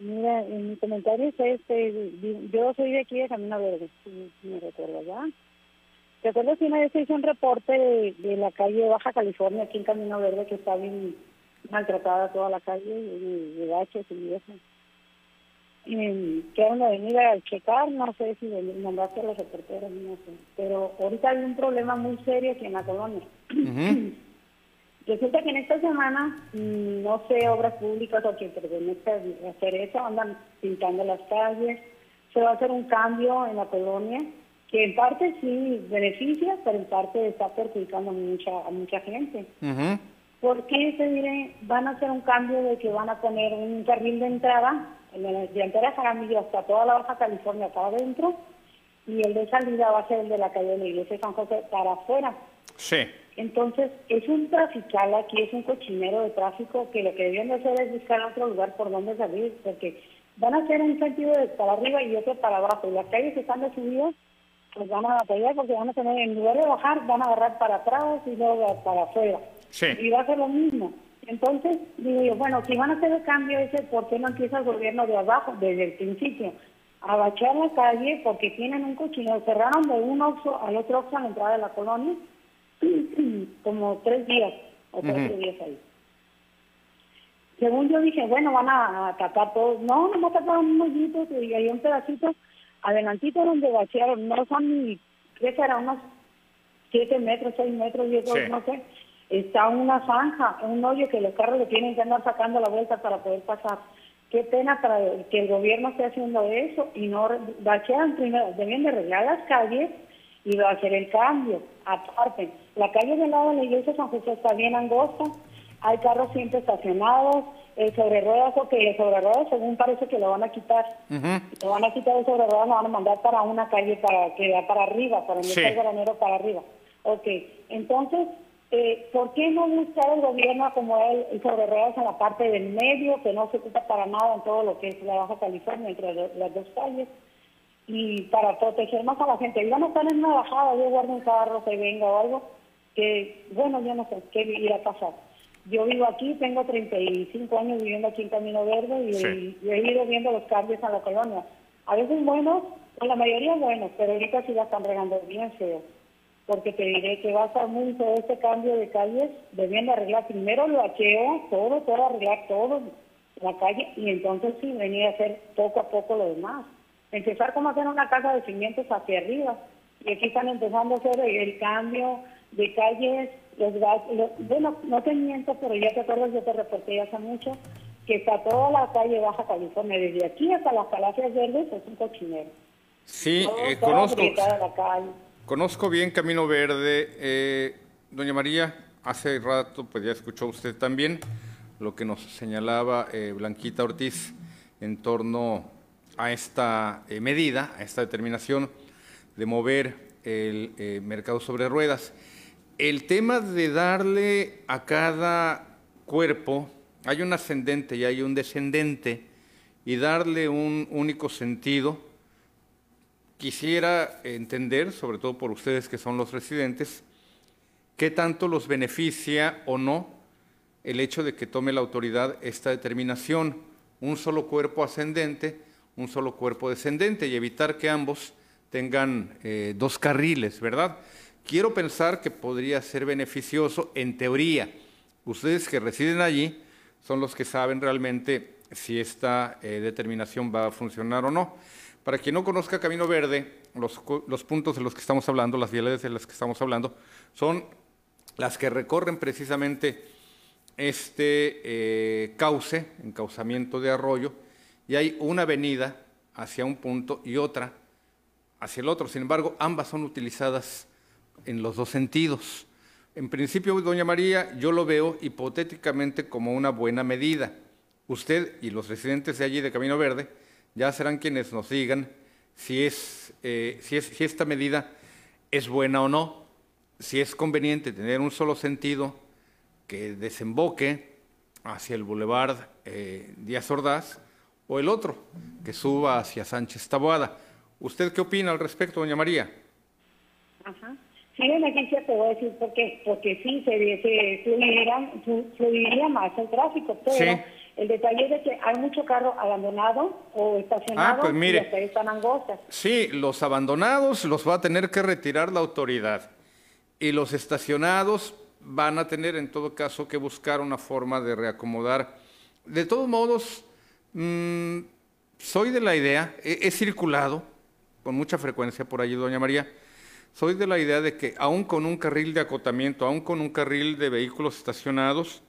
Mira, en mi comentario es este, yo soy de aquí de Camino Verde, si me recuerdas, ¿ya? ¿Te acuerdas que una vez hizo un reporte de, la calle Baja California, aquí en Camino Verde, que está bien maltratada toda la calle, de, de baches y eso? Quedaron de venir a checar, no sé si mandaste a los reporteros, no sé. Pero ahorita hay un problema muy serio aquí en la colonia. Resulta que en esta semana, mm, no sé, obras públicas o quien pertenece a hacer eso, andan pintando las calles, se va a hacer un cambio en la colonia que en parte sí beneficia, pero en parte está perjudicando a mucha, a mucha gente. ¿Por qué se diré? Van a hacer un cambio de que van a poner un carril de entrada, de entrada Jaramillo hasta toda la Baja California para adentro, y el de salida va a ser el de la calle de la Iglesia de San José para afuera. Sí. Entonces, es un trafical aquí, es un cochinero de tráfico que lo que deben de hacer es buscar otro lugar por donde salir, porque van a hacer un sentido de para arriba y otro para abajo, y las calles que están de subida pues van a batallar porque van a tener, en lugar de bajar, van a agarrar para atrás y luego para afuera. Sí. Y va a ser lo mismo. Entonces, digo yo, bueno, si van a hacer el cambio ese, ¿por qué no empieza el gobierno de abajo, desde el principio? A bachar la calle porque tienen un cochino. Cerraron de un oxo al otro oxo a la entrada de la colonia, como tres días o cuatro días ahí. Según yo dije, bueno, van a, tapar todos. No, no taparon unos hoyitos y hay un pedacito adelantito donde vaciaron, no son ni, creo que era unos 7 metros, 6 metros, y eso, no sé, está una zanja, un hoyo que los carros le tienen que andar sacando la vuelta para poder pasar. Qué pena para que el gobierno esté haciendo eso y no vaciaran primero, deben de arreglar las calles y va a hacer el cambio. Aparte, la calle del lado de la iglesia San José está bien angosta, hay carros siempre estacionados, el sobre ruedas, o que el sobre ruedas según parece que lo van a quitar. Lo van a quitar el sobre ruedas, lo van a mandar para una calle para que vaya para arriba, para meter el granero para arriba. Ok, entonces, eh, ¿por qué no buscar el gobierno como él, sobre ruedas en la parte del medio, que no se ocupa para nada en todo lo que es la Baja California, entre las dos calles? Y para proteger más a la gente. Iban a estar en una bajada, yo guardo un carro, que venga o algo, que, bueno, yo no sé qué irá a pasar yo vivo aquí, tengo 35 años viviendo aquí en Camino Verde y, he ido viendo los cambios en la colonia. A veces buenos, o la mayoría buenos, pero ahorita sí la están regando bien feo. Porque te diré que va a estar muy todo este cambio de calles, debiendo arreglar primero el bacheo, todo, todo, arreglar todo, la calle, y entonces sí venir a hacer poco a poco lo demás. Empezar como hacer una casa de cimientos hacia arriba. Y aquí están empezando a hacer el cambio de calles bueno, no te miento, pero ya te acuerdas, yo te reporté hace mucho que está toda la calle Baja California, desde aquí hasta las Palacios Verdes, es un cochinero. Sí, eh, conozco, conozco bien Camino Verde. Eh, doña María, hace rato, pues ya escuchó usted también lo que nos señalaba eh, Blanquita Ortiz en torno a esta medida, a esta determinación de mover el mercado sobre ruedas. El tema de darle a cada cuerpo, hay un ascendente y hay un descendente, y darle un único sentido, quisiera entender, sobre todo por ustedes que son los residentes, qué tanto los beneficia o no el hecho de que tome la autoridad esta determinación, un solo cuerpo ascendente, un solo cuerpo descendente, y evitar que ambos tengan eh, dos carriles, ¿verdad? quiero pensar que podría ser beneficioso en teoría. Ustedes que residen allí son los que saben realmente si esta eh, determinación va a funcionar o no. Para quien no conozca Camino Verde, los, puntos de los que estamos hablando, las vialidades de las que estamos hablando, son las que recorren precisamente este eh, cauce, encauzamiento de arroyo, y hay una avenida hacia un punto y otra hacia el otro. Sin embargo, ambas son utilizadas en los dos sentidos. En principio, doña María, yo lo veo hipotéticamente como una buena medida. Usted y los residentes de allí de Camino Verde ya serán quienes nos digan si, es, eh, si, es, si esta medida es buena o no, si es conveniente tener un solo sentido que desemboque hacia el Boulevard eh, Díaz Ordaz o el otro, que suba hacia Sánchez Taboada. ¿Usted qué opina al respecto, doña María? Ajá. Sí, beneficia, te voy a decir por qué. Porque sí, se, se más el tráfico, pero el detalle es que hay mucho carro abandonado o estacionado ah, pues mire, y hasta están angostas. Sí, los abandonados los va a tener que retirar la autoridad y los estacionados van a tener en todo caso que buscar una forma de reacomodar. De todos modos, mmm, soy de la idea, he, he, circulado con mucha frecuencia por allí, doña María, soy de la idea de que aún con un carril de acotamiento, aún con un carril de vehículos estacionados,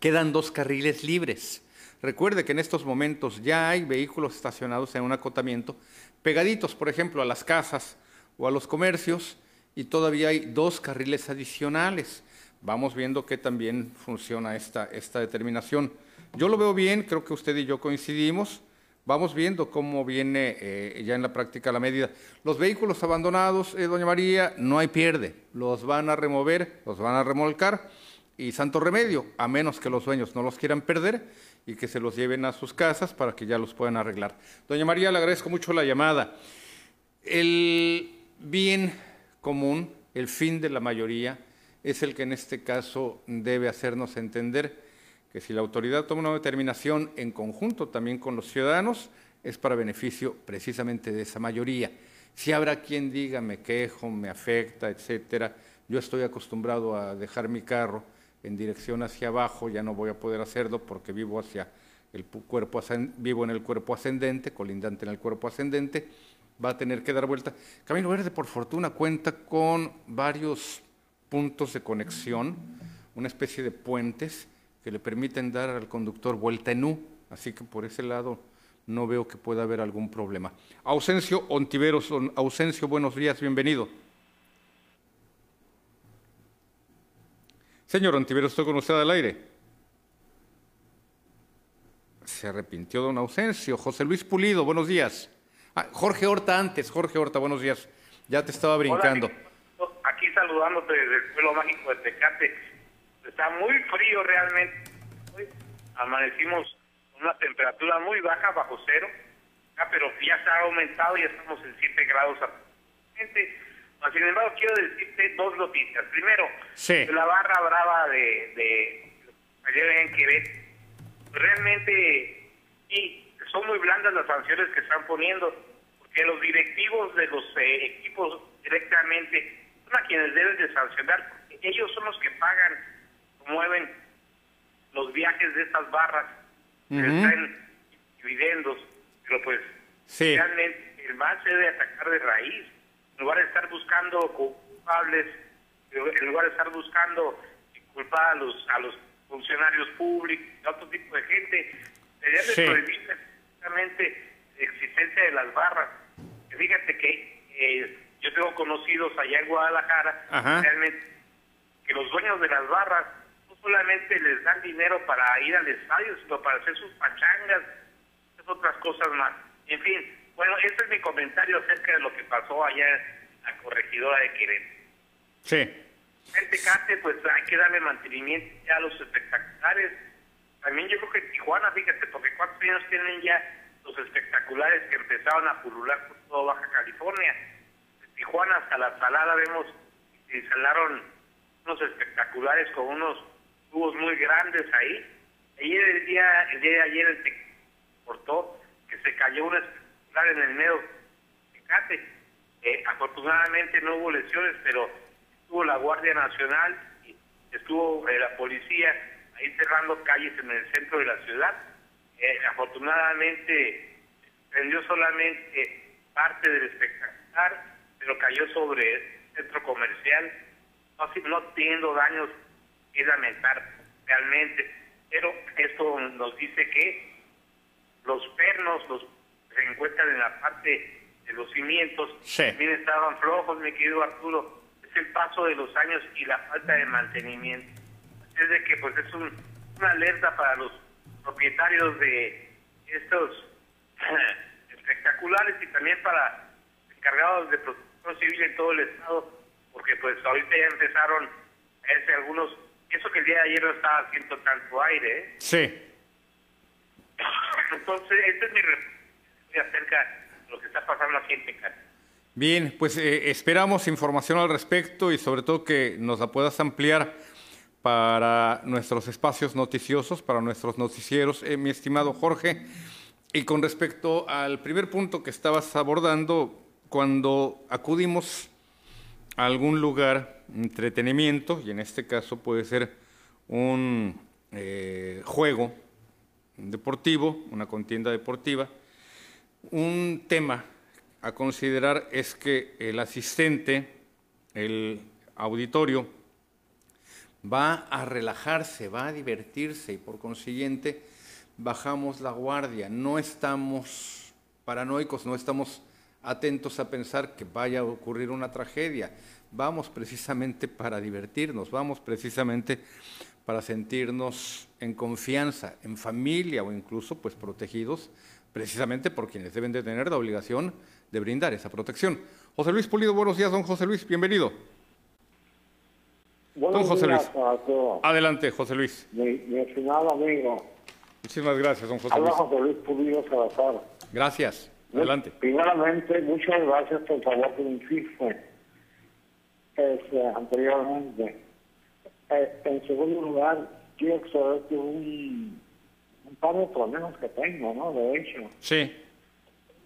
quedan dos carriles libres. Recuerde que en estos momentos ya hay vehículos estacionados en un acotamiento, pegaditos, por ejemplo, a las casas o a los comercios, y todavía hay dos carriles adicionales. Vamos viendo que también funciona esta, esta determinación. Yo lo veo bien, creo que usted y yo coincidimos. Vamos viendo cómo viene eh, ya en la práctica la medida. Los vehículos abandonados, eh, doña María, no hay pierde. Los van a remover, los van a remolcar y santo remedio, a menos que los dueños no los quieran perder y que se los lleven a sus casas para que ya los puedan arreglar. Doña María, le agradezco mucho la llamada. El bien común, el fin de la mayoría, es el que en este caso debe hacernos entender que si la autoridad toma una determinación en conjunto también con los ciudadanos, es para beneficio precisamente de esa mayoría. Si habrá quien diga me quejo, me afecta, etcétera, yo estoy acostumbrado a dejar mi carro en dirección hacia abajo, ya no voy a poder hacerlo porque vivo hacia el cuerpo vivo en el cuerpo ascendente, colindante en el cuerpo ascendente, va a tener que dar vuelta. Camino Verde, por fortuna, cuenta con varios puntos de conexión, una especie de puentes que le permiten dar al conductor vuelta en U, así que por ese lado no veo que pueda haber algún problema. Ausencio Ontiveros, Ausencio, buenos días, bienvenido. Señor Ontiveros, estoy con usted al aire. Se arrepintió don Ausencio. José Luis Pulido, buenos días. Ah, Jorge Horta antes, Jorge Horta, buenos días. Ya te estaba brincando. Hola, aquí saludándote desde el pueblo mágico de Tecate. Está muy frío realmente. Hoy amanecimos con una temperatura muy baja, bajo cero, ah, pero ya se ha aumentado y estamos en 7 grados. Sin embargo, quiero decirte dos noticias. Primero, sí. la barra brava de, de ayer en Quebec, realmente sí, son muy blandas las sanciones que están poniendo, porque los directivos de los eh, equipos directamente son a quienes deben de sancionar, porque ellos son los que pagan, mueven los viajes de estas barras, que están dividendos, pero pues realmente el mal se debe atacar de raíz, en lugar de estar buscando culpables, en lugar de estar buscando culpar a los, a los funcionarios públicos, a otro tipo de gente, se debe prohibir existencia de las barras. Fíjate que eh, yo tengo conocidos allá en Guadalajara, realmente, que los dueños de las barras no solamente les dan dinero para ir al estadio, sino para hacer sus pachangas, otras cosas más. En fin, bueno, este es mi comentario acerca de lo que pasó allá en la corregidora de Querétaro. Sí. En Tecate, pues hay que darle mantenimiento ya a los espectaculares. También yo creo que Tijuana, fíjate, porque cuántos años tienen ya los espectaculares que empezaron a pulular por toda Baja California. De Tijuana hasta la Salada vemos que instalaron unos espectaculares con unos tubos muy grandes ahí. Ayer el día, el día de ayer el te cortó que se cayó un espectacular en el medio de eh, afortunadamente no hubo lesiones, pero estuvo la Guardia Nacional, y estuvo eh, la policía ahí cerrando calles en el centro de la ciudad eh, afortunadamente prendió solamente parte del espectacular, pero cayó sobre el centro comercial, no, no teniendo daños que lamentar realmente. Pero esto nos dice que los pernos, los encuentran en la parte de los cimientos Sí. también estaban flojos, mi querido Arturo. Es el paso de los años y la falta de mantenimiento. Es de que pues es un- una alerta para los propietarios de estos espectaculares y también para encargados de protección civil en todo el estado, porque pues ahorita ya empezaron a verse algunos, eso que el día de ayer no estaba haciendo tanto aire, ¿eh? Sí. Entonces, este es mi reflexión acerca lo que está pasando aquí en Tecate. Bien, pues eh, esperamos información al respecto y sobre todo que nos la puedas ampliar para nuestros espacios noticiosos, para nuestros noticieros, eh, mi estimado Jorge. Y con respecto al primer punto que estabas abordando, cuando acudimos a algún lugar, entretenimiento, y en este caso puede ser un eh, juego deportivo, una contienda deportiva, un tema a considerar es que el asistente, el auditorio, va a relajarse, va a divertirse y por consiguiente bajamos la guardia. No estamos paranoicos, no estamos atentos a pensar que vaya a ocurrir una tragedia. Vamos precisamente para divertirnos, vamos precisamente para sentirnos en confianza, en familia o incluso pues protegidos precisamente por quienes deben de tener la obligación de brindar esa protección. José Luis Pulido, buenos días, don José Luis, bienvenido. Buenos Don José días Luis. a todos. Adelante, José Luis. Mi, mi estimado amigo, Muchísimas gracias, don José habla Luis. José Luis Pulido Salazar. Gracias. Adelante. Primeramente, muchas gracias por el favor que me hiciste este, anteriormente. Eh, en segundo lugar, quiero expresarte un, un par de problemas que tengo, ¿no? De hecho. Sí,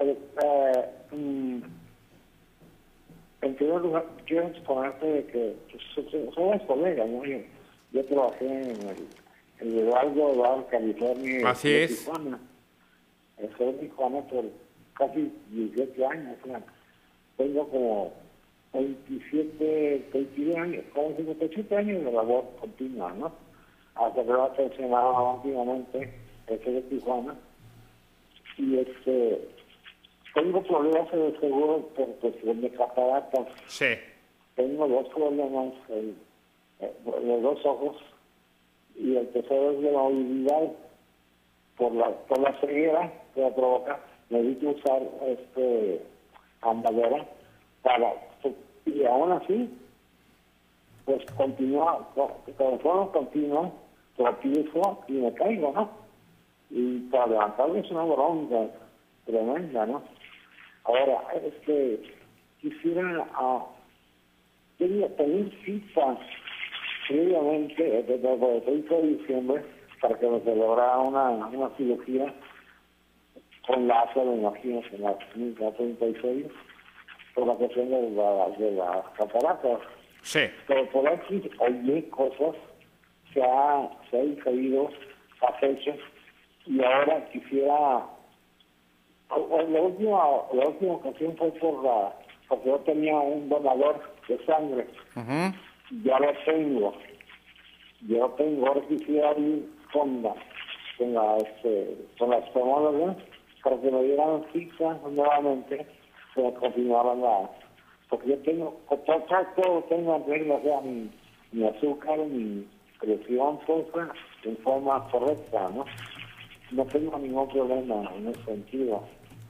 Eh, eh, mm, en primer lugar, quiero exponerte de que pues, so- somos colegas, ¿no? Yo, yo trabajé en el, en el Hidalgo, Bar, California. Así es. Tijuana. Estuve en Tijuana por casi 18 años. o sea, tengo como 27, 22 años, como 57 años de labor continua, ¿no? Hasta que lo ha últimamente, estoy de Tijuana. Y este, tengo problemas de seguro por cuestión de cataratas. sí, Tengo dos problemas, el, eh, los dos ojos, y el tercero es de la movilidad por la, por la ceguera que me provoca. Necesito usar este andadera para, y aún así, pues continúa, con forma continua, tropiezo y me caigo, ¿no? Y para levantarme es una bronca tremenda, ¿no? Ahora, este, quisiera ah, tenía tener cita previamente, desde el 30 de diciembre, para que me celebrara una, una cirugía con láser, me imagino, en la clínica 36, por la cuestión de, la, de las cataratas. sí. Pero por aquí oye cosas, se ha, se ha diferido la fecha y ahora quisiera, la última, la última ocasión fue por la, porque yo tenía un donador de sangre, ya lo tengo, yo tengo, ahora quisiera ir con la, con la, este, con la espermóloga para que me dieran cita nuevamente, que me continuaran la, porque yo tengo, todo, todo, tengo en regla, o sea, mi, mi azúcar, mi presión, todo en forma correcta, ¿no? No tengo ningún problema en ese sentido.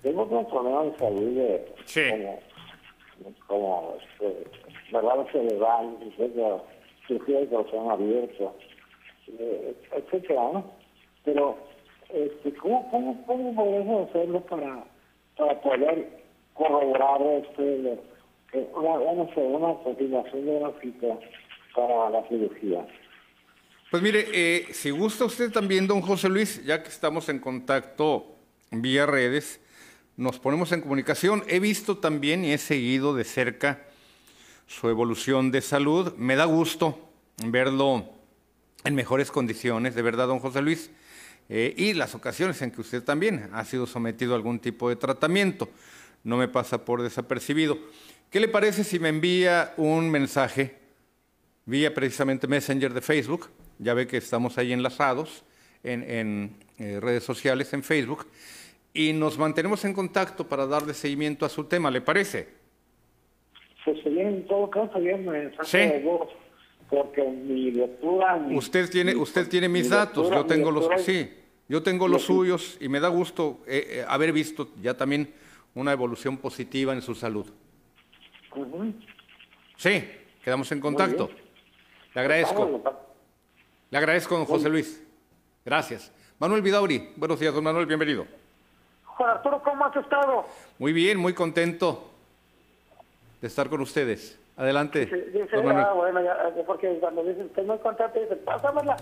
Tengo otros problemas de salud, de, Sí. como, como este, verdad cerebral, etcétera, cirugía de corazón abierto, eh, etcétera, ¿no? Pero, este, ¿cómo, cómo, cómo podemos hacerlo para, para poder corroborar este, eh, una, una, una continuación de una cita para la cirugía? Pues mire, eh, si gusta usted también, don José Luis, ya que estamos en contacto vía redes, nos ponemos en comunicación. He visto también y he seguido de cerca su evolución de salud. Me da gusto verlo en mejores condiciones, de verdad, don José Luis, eh, y las ocasiones en que usted también ha sido sometido a algún tipo de tratamiento. No me pasa por desapercibido. ¿Qué le parece si me envía un mensaje vía precisamente Messenger de Facebook? Ya ve que estamos ahí enlazados en, en, eh, redes sociales, en Facebook. y nos mantenemos en contacto para darle seguimiento a su tema, ¿le parece? Pues bien, en todo caso, ya me Sí. de voz, porque mi lectura... mi- Usted tiene, mi- usted tiene mis mi datos, lectura- yo tengo los, lectura- sí, yo tengo los Lo- suyos y me da gusto eh, eh, haber visto ya también una evolución positiva en su salud. Sí, quedamos en contacto. bien. Le agradezco. Le agradezco, don José Luis. Gracias. Manuel Vidauri, buenos días, don Manuel, bienvenido. Juan Arturo, ¿cómo has estado? Muy bien, muy contento de estar con ustedes. Adelante, Dice, dice, don Manuel. ah, bueno, ya, eh, porque cuando dicen, estoy muy contento, dice, pásamela.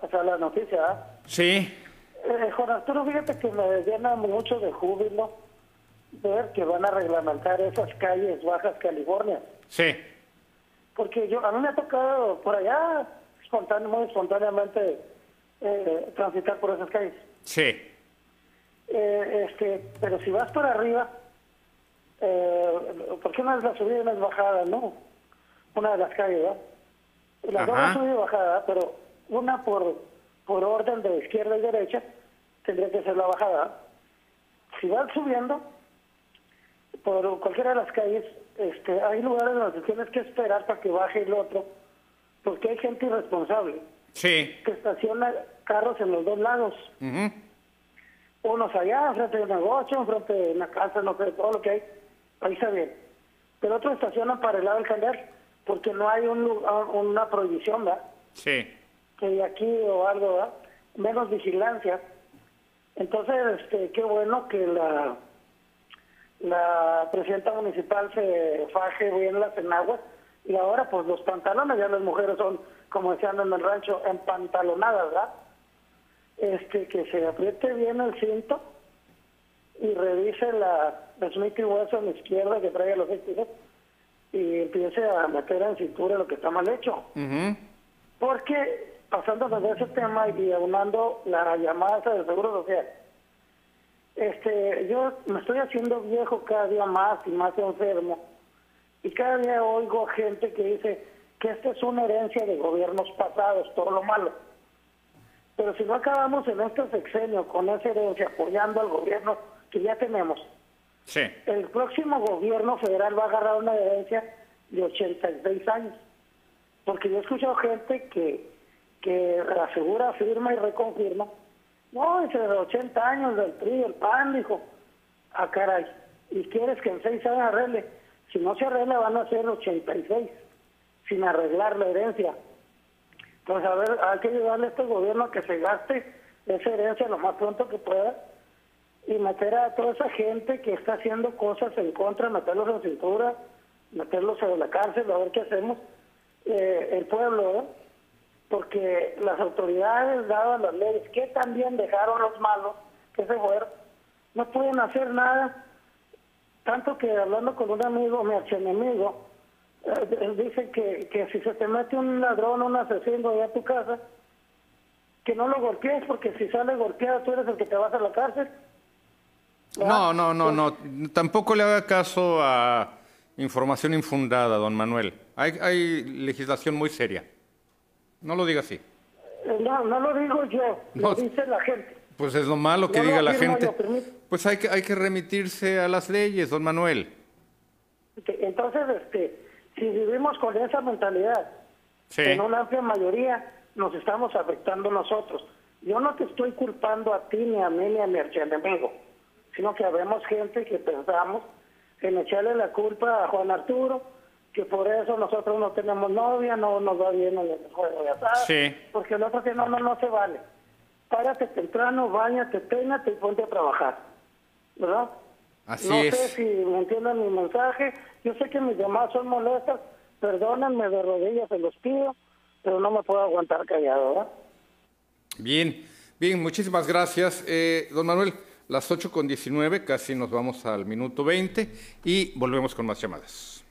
O sea, la noticia, ¿ah? Sí, Eh, Juan Arturo, fíjate que me llena mucho de júbilo ver que van a reglamentar esas calles bajas California. sí, Porque yo, a mí me ha tocado por allá, espontáneo, muy espontáneamente, eh, transitar por esas calles. sí, Eh, este, pero si vas por arriba, eh, porque una es la subida y una es bajada, ¿no? Una de las calles, ¿verdad? Las dos Ajá. son subida y bajada, pero una por, por orden de izquierda y derecha tendría que ser la bajada. Si vas subiendo, por cualquiera de las calles, este, hay lugares donde tienes que esperar para que baje el otro, porque hay gente irresponsable sí. que estaciona carros en los dos lados ujú, unos allá, enfrente de un negocio, enfrente de una casa, no sé, todo lo que hay, ahí está bien. Pero otros estacionan para el lado del canal, porque no hay un, ah, una prohibición, ¿verdad? Sí, Que de aquí o algo, ¿verdad? Menos vigilancia. Entonces, este, qué bueno que la, la presidenta municipal se faje bien las enaguas y ahora pues los pantalones, ya las mujeres son, como decían en el rancho, empantalonadas, ¿verdad? Este, que se apriete bien el cinto y revise la, Smith Wesson izquierda que traiga los vestidos y empiece a meter en cintura lo que está mal hecho. ujú, Porque pasándonos de ese tema y aunando la llamada del Seguro Social, este, yo me estoy haciendo viejo cada día más y más enfermo y cada día oigo gente que dice que esta es una herencia de gobiernos pasados, todo lo malo. Pero si no acabamos en este sexenio con esa herencia apoyando al gobierno que ya tenemos, sí, el próximo gobierno federal va a agarrar una herencia de 86 años. Porque yo he escuchado gente que, que asegura, afirma y reconfirma. No, dice de 80 años del PRI, el PAN, dijo. Ah, caray. ¿Y quieres que en 6 años arregle? Si no se arregla, van a ser 86, sin arreglar la herencia. Entonces, a ver, hay que ayudarle a este gobierno a que se gaste esa herencia lo más pronto que pueda y meter a toda esa gente que está haciendo cosas en contra, meterlos en cintura, meterlos en la cárcel, a ver qué hacemos. Eh, el pueblo, ¿eh? porque las autoridades, dadas las leyes, que también dejaron los malos, que se fueron, no pueden hacer nada. Tanto que hablando con un amigo, mi archienemigo, eh, dice que, que si se te mete un ladrón, un asesino allá a tu casa, que no lo golpees, porque si sale golpeado tú eres el que te vas a la cárcel. No, no, no, no. Tampoco le haga caso a información infundada, don Manuel. Hay, hay legislación muy seria. No lo diga así. Eh, No, no lo digo yo, No. lo dice la gente. Pues es lo malo que diga la gente. Pues hay que, hay que remitirse a las leyes, don Manuel. Entonces, este, si vivimos con esa mentalidad, Sí. en una amplia mayoría nos estamos afectando nosotros. Yo no te estoy culpando a ti, ni a mí, ni a mi archienemigo, sino que habemos gente que pensamos en echarle la culpa a Juan Arturo, que por eso nosotros no tenemos novia, no nos va bien en el juego de azar, Sí. porque el otro que no, no, no se vale. Párate temprano, bañate, peínate y ponte a trabajar, ¿verdad? Así no es. sé si me entienden mi mensaje. Yo sé que mis llamadas son molestas. Perdónenme de rodillas, se los pido, pero no me puedo aguantar callado, ¿verdad? Bien, bien, muchísimas gracias. Eh, don Manuel, las 8 con 19, casi nos vamos al minuto 20 y volvemos con más llamadas.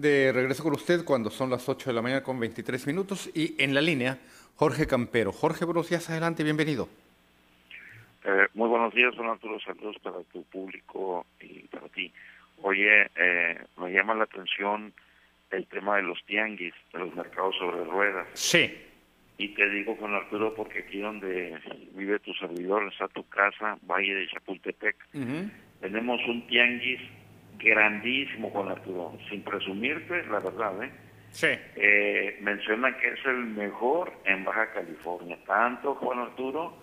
De regreso con usted cuando son las 8 de la mañana con 23 minutos y en la línea Jorge Campero. Jorge, buenos días, adelante, bienvenido. Eh, muy buenos días, don Arturo, saludos para tu público y para ti. Oye, eh, me llama la atención el tema de los tianguis, de los mercados sobre ruedas. Sí. Y te digo, Juan Arturo, porque aquí donde vive tu servidor, está tu casa, Valle de Chapultepec, tenemos un tianguis grandísimo, Juan Arturo, sin presumirte, la verdad, ¿eh? Sí. Eh, mencionan que es el mejor en Baja California. Tanto, Juan Arturo,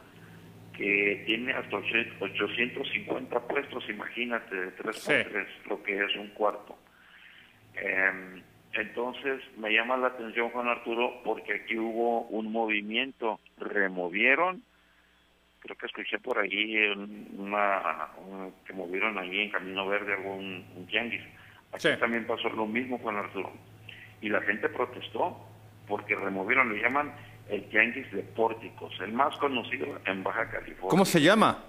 que tiene hasta 850 puestos, imagínate, de 3 por 3, lo que es un cuarto. Em, entonces, me llama la atención, Juan Arturo, porque aquí hubo un movimiento, removieron, creo que escuché por ahí una, que movieron allí en Camino Verde algún un tianguis. Aquí también pasó lo mismo, Juan Arturo. Y la gente protestó porque removieron, le llaman el tianguis de Pórticos, el más conocido en Baja California. ¿Cómo se llama?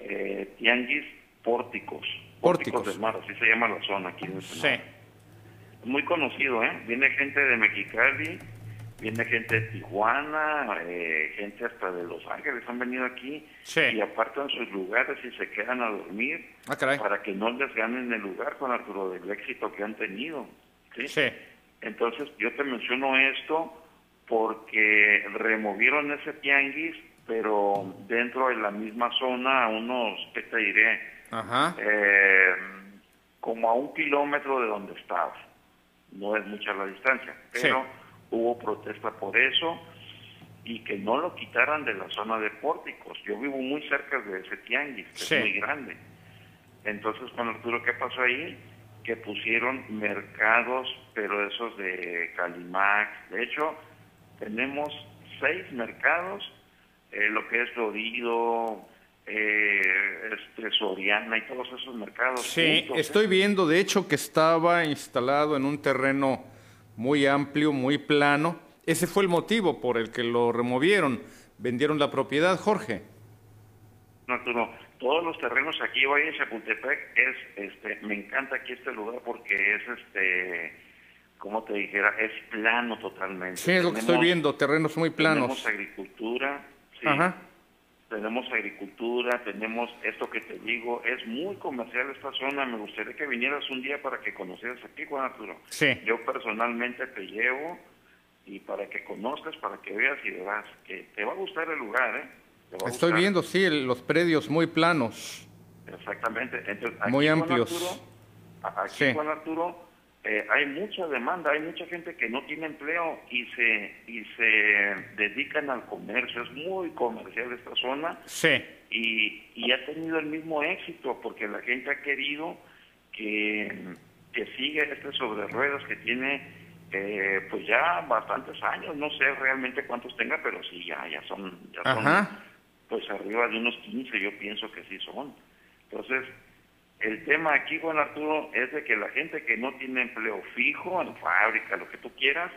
Eh, tianguis Pórticos. Pórticos. del Mar, así se llama la zona aquí en Sí. Muy conocido, ¿eh? Viene gente de Mexicali, viene gente de Tijuana, eh, gente hasta de Los Ángeles han venido aquí y apartan sus lugares y se quedan a dormir ah, para que no les ganen el lugar con Arturo del éxito que han tenido. ¿sí? sí. Entonces yo te menciono esto porque removieron ese tianguis, pero dentro de la misma zona, a unos, ¿qué te diré? Eh, como a un kilómetro de donde estaba. No es mucha la distancia, pero hubo protesta por eso y que no lo quitaran de la zona de pórticos. Yo vivo muy cerca de ese tianguis, que es muy grande. Entonces, con Arturo, ¿qué pasó ahí? Que pusieron mercados, pero esos de Calimax. De hecho, tenemos seis mercados, eh, lo que es Florido, eh, este, Soriana y todos esos mercados. Sí, estoy viendo, de hecho, que estaba instalado en un terreno muy amplio, muy plano. Ese fue el motivo por el que lo removieron. Vendieron la propiedad, Jorge. No, no. Todos los terrenos aquí hoy en Chapultepec es, este, me encanta aquí este lugar porque es, este, como te dijera, es plano totalmente. Sí, es lo que estoy viendo, terrenos muy planos. Tenemos agricultura, sí. Tenemos agricultura, tenemos esto que te digo, es muy comercial esta zona. Me gustaría que vinieras un día para que conocieras aquí, Juan Arturo. Sí. Yo personalmente te llevo y para que conozcas, para que veas y verás que te va a gustar el lugar, ¿eh? Estoy viendo, sí, los predios muy planos. Exactamente. muy amplios. aquí, sí. Juan Arturo, eh, hay mucha demanda, hay mucha gente que no tiene empleo y se y se dedican al comercio, es muy comercial esta zona. Sí. Y, y ha tenido el mismo éxito porque la gente ha querido que, que siga este sobre ruedas que tiene eh, pues ya bastantes años, no sé realmente cuántos tenga, pero sí, ya, ya son, ya son pues arriba de unos 15, yo pienso que sí son. Entonces, el tema aquí, Juan Arturo, es de que la gente que no tiene empleo fijo, en fábrica, lo que tú quieras,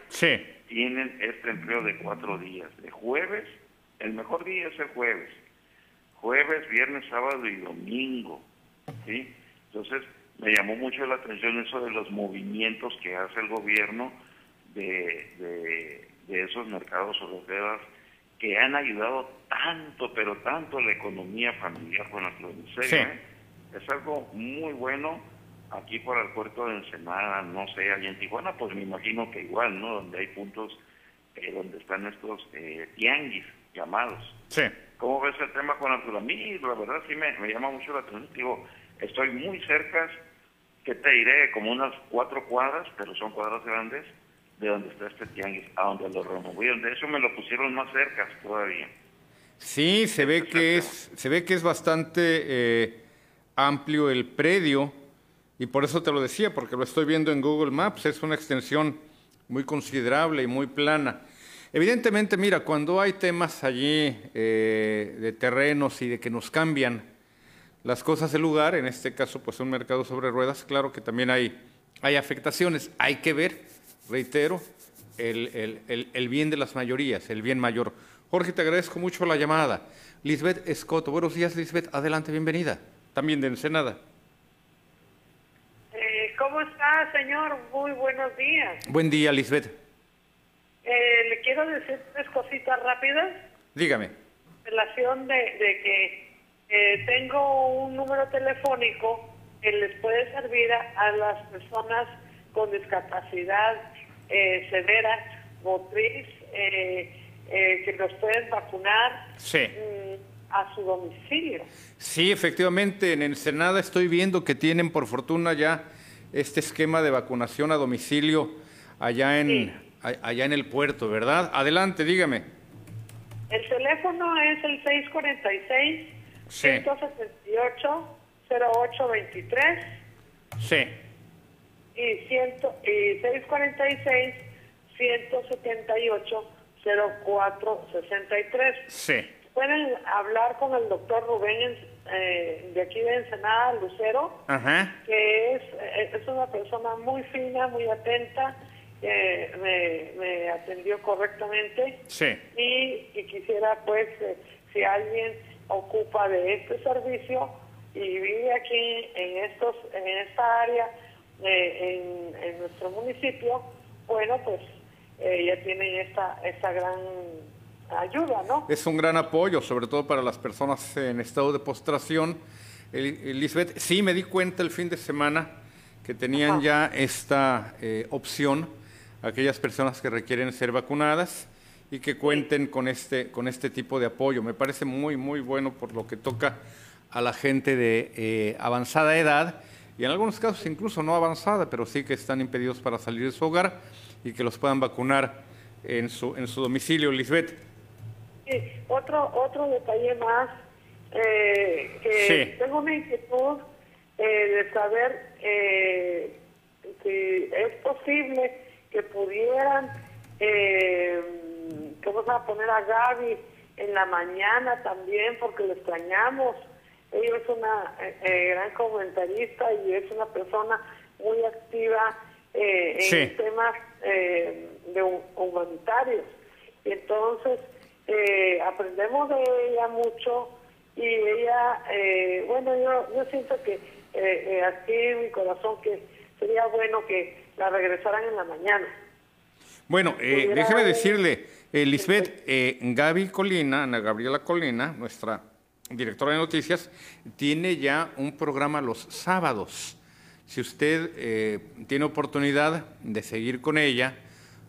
tienen este empleo de cuatro días. De jueves, el mejor día es el jueves. Jueves, viernes, sábado y domingo. ¿sí? Entonces, me llamó mucho la atención eso de los movimientos que hace el gobierno de, de, esos mercados europeos que han ayudado tanto, pero tanto a la economía familiar, Juan Arturo. En serio, ¿eh? Es algo muy bueno aquí por el puerto de Ensenada, no sé, allá en Tijuana, pues me imagino que igual, ¿no? Donde hay puntos eh, donde están estos eh, tianguis llamados. Sí. ¿Cómo ves el tema con Arturo? A mí, la verdad, sí me, llama mucho la atención. Digo, estoy muy cerca, que te diré, como unas cuatro cuadras, pero son cuadras grandes, de donde está este tianguis, a donde lo removieron. De hecho, me lo pusieron más cerca todavía. Sí, se ve que es, se ve que es bastante eh, amplio el predio y por eso te lo decía, porque lo estoy viendo en Google Maps, es una extensión muy considerable y muy plana. Evidentemente, mira, cuando hay temas allí eh, de terrenos y de que nos cambian las cosas del lugar, en este caso pues un mercado sobre ruedas, claro que también hay, hay afectaciones. Hay que ver, reitero, el, el- el- el bien de las mayorías, el bien mayor. Jorge, te agradezco mucho la llamada. Lisbeth Escoto, buenos días, Lisbeth, adelante, bienvenida. También de Ensenada. Eh, ¿Cómo está, señor? Muy buenos días. Buen día, Lisbeth. Eh, le quiero decir tres cositas rápidas. Dígame. En relación de, de que eh, tengo un número telefónico que les puede servir a, a las personas con discapacidad eh, severa, motriz, eh, eh, que los pueden vacunar Sí. mm, a su domicilio. Sí, efectivamente, en Ensenada estoy viendo que tienen por fortuna ya este esquema de vacunación a domicilio allá en, a- allá en el puerto, ¿verdad? Adelante, dígame. El teléfono es el 646 Sí. 178 0823 Sí. y, ciento, y 646 178 0463. Sí. Pueden hablar con el doctor Rubén eh, de aquí de Ensenada, Lucero, Ajá. que es, eh, es una persona muy fina, muy atenta, eh, me, me atendió correctamente Sí. y, y quisiera pues eh, si alguien ocupa de este servicio y vive aquí en estos en esta área eh, en, en nuestro municipio bueno pues eh, ya tienen esta esta gran ayuda no Es un gran apoyo, sobre todo para las personas en estado de postración. El- Elizabeth, sí me di cuenta el fin de semana que tenían ya esta eh, opción aquellas personas que requieren ser vacunadas y que cuenten con este, con este tipo de apoyo. Me parece muy, muy bueno por lo que toca a la gente de eh, avanzada edad y en algunos casos incluso no avanzada, pero sí que están impedidos para salir de su hogar y que los puedan vacunar en su, en su domicilio. Lisbeth. Sí, otro otro detalle más eh, que Sí. tengo una inquietud eh, de saber eh, si es posible que pudieran eh, que vamos a poner a Gaby en la mañana también porque lo extrañamos ella es una eh, eh, gran comentarista y es una persona muy activa eh, en Sí. temas eh, de hu- humanitarios y entonces eh, aprendemos de ella mucho y ella, eh, bueno, yo, yo siento que eh, eh, aquí en mi corazón que sería bueno que la regresaran en la mañana. Bueno, eh, déjeme decirle, eh, Lisbeth, eh, Gaby Colina, Ana Gabriela Colina, nuestra directora de noticias, tiene ya un programa los sábados. Si usted eh, tiene oportunidad de seguir con ella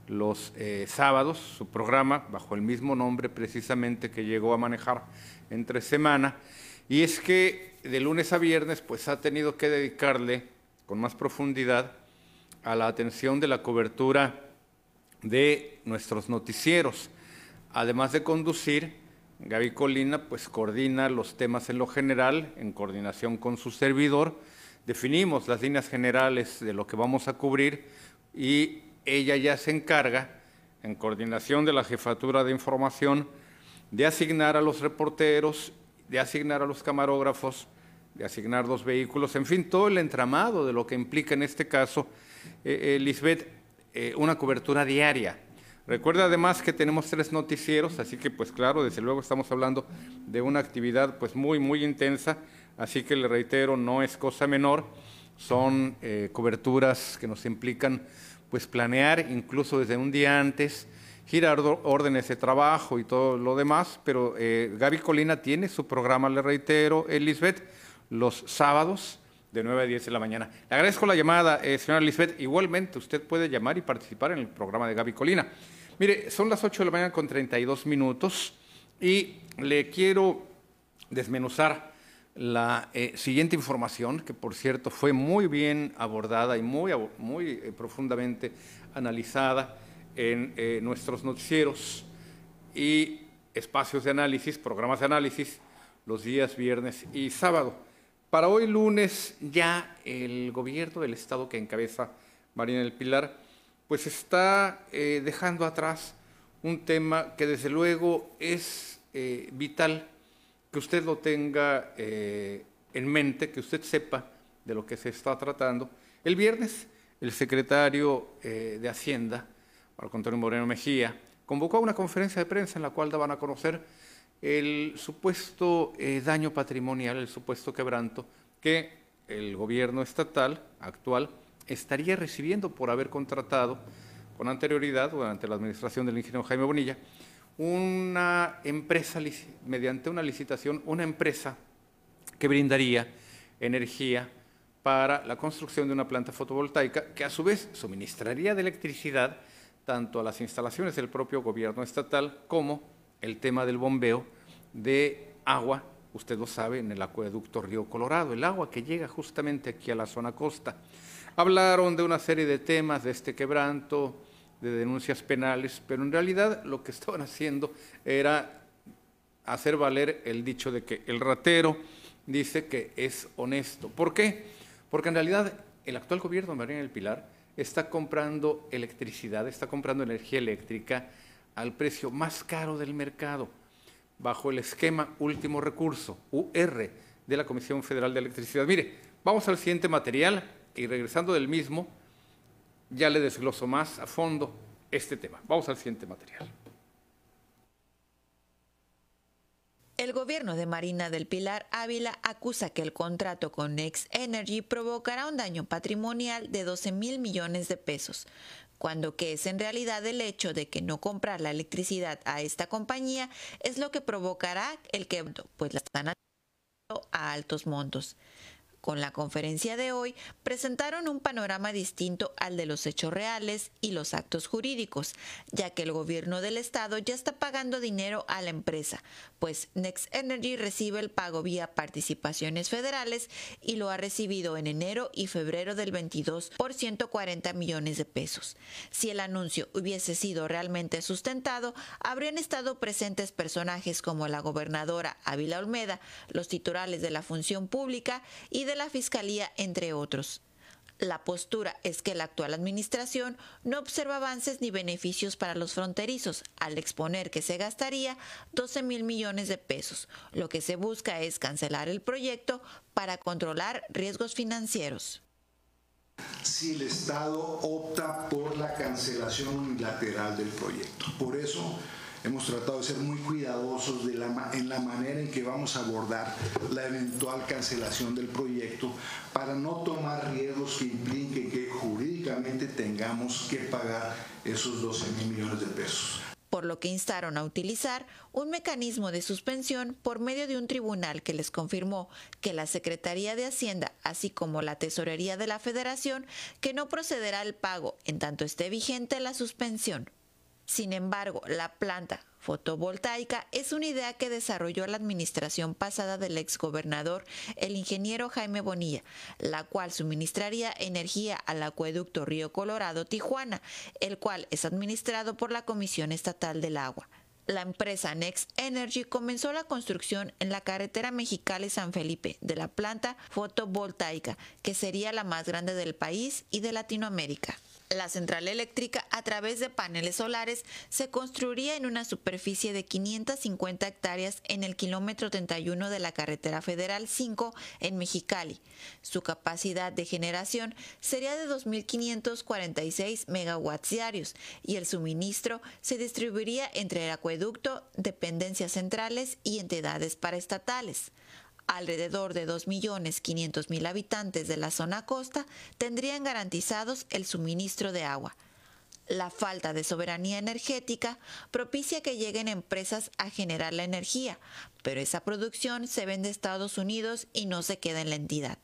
los eh, sábados, su programa, bajo el mismo nombre precisamente que llegó a manejar entre semana, y es que de lunes a viernes pues ha tenido que dedicarle con más profundidad a la atención de la cobertura de nuestros noticieros. Además de conducir, Gaby Colina pues coordina los temas en lo general, en coordinación con su servidor, definimos las líneas generales de lo que vamos a cubrir y ella ya se encarga, en coordinación de la jefatura de información, de asignar a los reporteros, de asignar a los camarógrafos, de asignar los vehículos, en fin, todo el entramado de lo que implica en este caso, eh, eh, Lisbeth, eh, una cobertura diaria. Recuerda además que tenemos tres noticieros, así que pues claro, desde luego estamos hablando de una actividad pues muy, muy intensa, así que le reitero, no es cosa menor, son coberturas que nos implican pues planear incluso desde un día antes, girar órdenes de trabajo y todo lo demás, pero eh, Gaby Colina tiene su programa, le reitero, Lisbeth, los sábados de 9 a 10 de la mañana. Le agradezco la llamada, eh, señora Lisbeth. Igualmente, usted puede llamar y participar en el programa de Gaby Colina. Mire, son las 8 de la mañana con 32 minutos y le quiero desmenuzar la eh, siguiente información, que por cierto fue muy bien abordada y muy, muy eh, profundamente analizada en eh, nuestros noticieros y espacios de análisis, programas de análisis, los días viernes y sábado. Para hoy lunes ya el gobierno del estado que encabeza Marina del Pilar, pues está dejando atrás un tema que desde luego es vital que usted lo tenga eh, en mente, que usted sepa de lo que se está tratando. El viernes el secretario eh, de Hacienda, Marco Antonio Moreno Mejía, convocó a una conferencia de prensa en la cual daban a conocer el supuesto eh, daño patrimonial, el supuesto quebranto que el gobierno estatal actual estaría recibiendo por haber contratado con anterioridad, durante la administración del ingeniero Jaime Bonilla, una empresa, mediante una licitación, una empresa que brindaría energía para la construcción de una planta fotovoltaica que a su vez suministraría de electricidad tanto a las instalaciones del propio gobierno estatal como el tema del bombeo de agua, usted lo sabe, en el acueducto Río Colorado, el agua que llega justamente aquí a la zona costa. Hablaron de una serie de temas, de este quebranto, de denuncias penales, pero en realidad lo que estaban haciendo era hacer valer el dicho de que el ratero dice que es honesto. ¿Por qué? Porque en realidad el actual gobierno de María del Pilar está comprando electricidad, está comprando energía eléctrica al precio más caro del mercado, bajo el esquema último recurso, UR, de la Comisión Federal de Electricidad. Mire, vamos al siguiente material y regresando del mismo, ya le desgloso más a fondo este tema. Vamos al siguiente material. El gobierno de Marina del Pilar Ávila acusa que el contrato con Next Energy provocará un daño patrimonial de 12 mil millones de pesos, cuando que es en realidad el hecho de que no comprar la electricidad a esta compañía es lo que provocará el que pues la están a altos montos con la conferencia de hoy presentaron un panorama distinto al de los hechos reales y los actos jurídicos, ya que el gobierno del estado ya está pagando dinero a la empresa, pues Next Energy recibe el pago vía participaciones federales y lo ha recibido en enero y febrero del 22 por 140 millones de pesos. Si el anuncio hubiese sido realmente sustentado, habrían estado presentes personajes como la gobernadora Ávila Olmeda, los titulares de la función pública y de la Fiscalía, entre otros. La postura es que la actual administración no observa avances ni beneficios para los fronterizos, al exponer que se gastaría 12 mil millones de pesos. Lo que se busca es cancelar el proyecto para controlar riesgos financieros. Si el Estado opta por la cancelación unilateral del proyecto. Por eso hemos tratado de ser muy cuidadosos en la manera en que vamos a abordar la eventual cancelación del proyecto para no tomar riesgos que impliquen que jurídicamente tengamos que pagar esos 12 mil millones de pesos por lo que instaron a utilizar un mecanismo de suspensión por medio de un tribunal que les confirmó que la Secretaría de Hacienda, así como la Tesorería de la Federación, que no procederá el pago en tanto esté vigente la suspensión. Sin embargo, la planta fotovoltaica es una idea que desarrolló la administración pasada del exgobernador, el ingeniero Jaime Bonilla, la cual suministraría energía al acueducto Río Colorado Tijuana, el cual es administrado por la Comisión Estatal del Agua. La empresa Next Energy comenzó la construcción en la carretera Mexicali-San Felipe de la planta fotovoltaica, que sería la más grande del país y de Latinoamérica. La central eléctrica, a través de paneles solares, se construiría en una superficie de 550 hectáreas en el kilómetro 31 de la carretera federal 5 en Mexicali. Su capacidad de generación sería de 2.546 megawatts diarios y el suministro se distribuiría entre el acueducto, dependencias centrales y entidades paraestatales alrededor de 2.500.000 habitantes de la zona costa tendrían garantizados el suministro de agua. La falta de soberanía energética propicia que lleguen empresas a generar la energía, pero esa producción se vende a Estados Unidos y no se queda en la entidad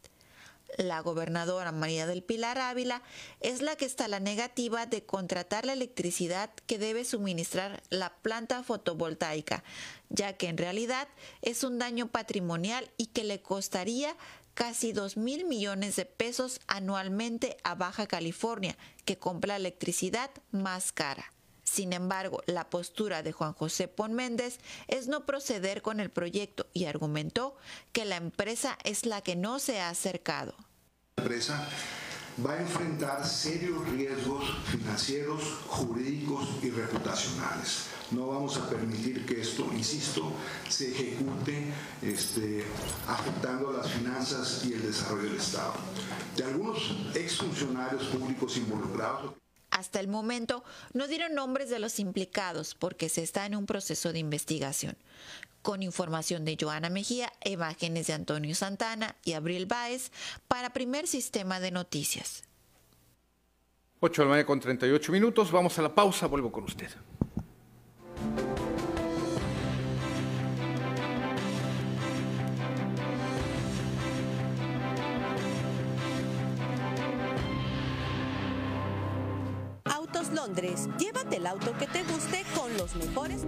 la gobernadora María del Pilar Ávila es la que está la negativa de contratar la electricidad que debe suministrar la planta fotovoltaica, ya que en realidad es un daño patrimonial y que le costaría casi 2 mil millones de pesos anualmente a Baja California, que compra electricidad más cara. Sin embargo, la postura de Juan José Pon Méndez es no proceder con el proyecto y argumentó que la empresa es la que no se ha acercado. La empresa va a enfrentar serios riesgos financieros, jurídicos y reputacionales. No vamos a permitir que esto, insisto, se ejecute este, afectando las finanzas y el desarrollo del Estado. De algunos exfuncionarios públicos involucrados. Hasta el momento no dieron nombres de los implicados porque se está en un proceso de investigación. Con información de Joana Mejía, imágenes de Antonio Santana y Abril Báez para Primer Sistema de Noticias. 8 de la mañana con 38 minutos. Vamos a la pausa. Vuelvo con usted. Londres. Llévate el auto que te guste con los mejores.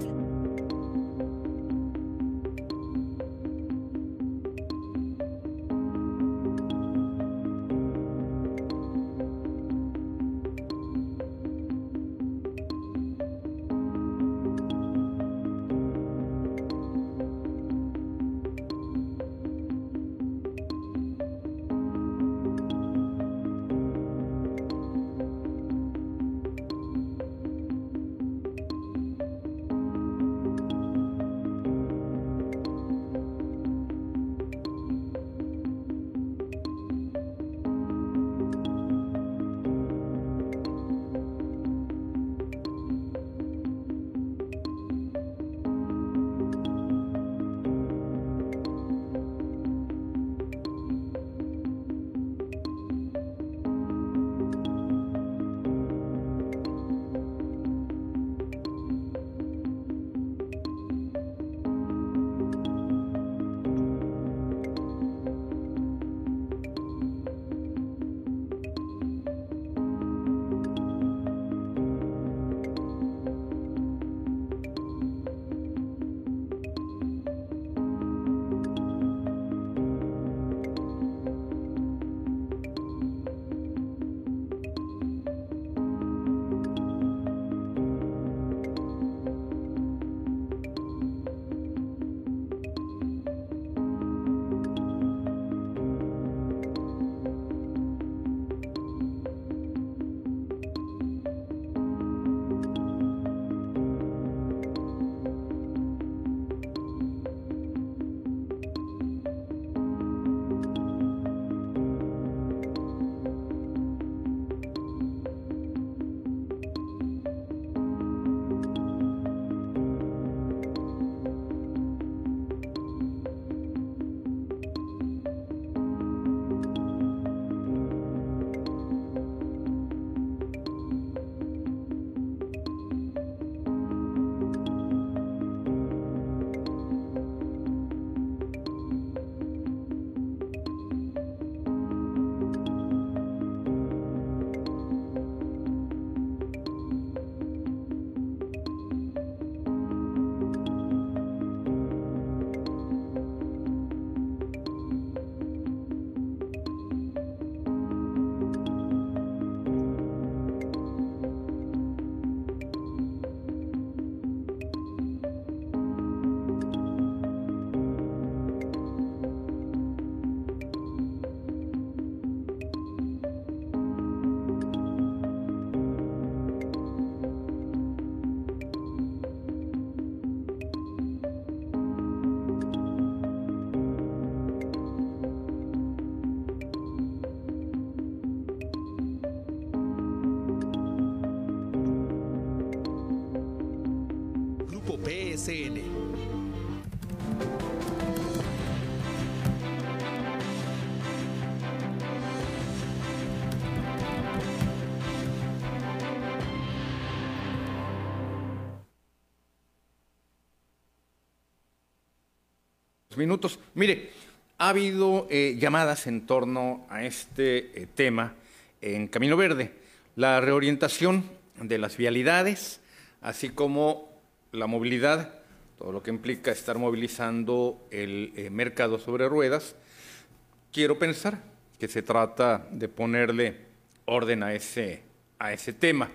Minutos. Mire, ha habido eh, llamadas en torno a este eh, tema en Camino Verde, la reorientación de las vialidades, así como la movilidad, todo lo que implica estar movilizando el eh, mercado sobre ruedas. Quiero pensar que se trata de ponerle orden a ese, a ese tema.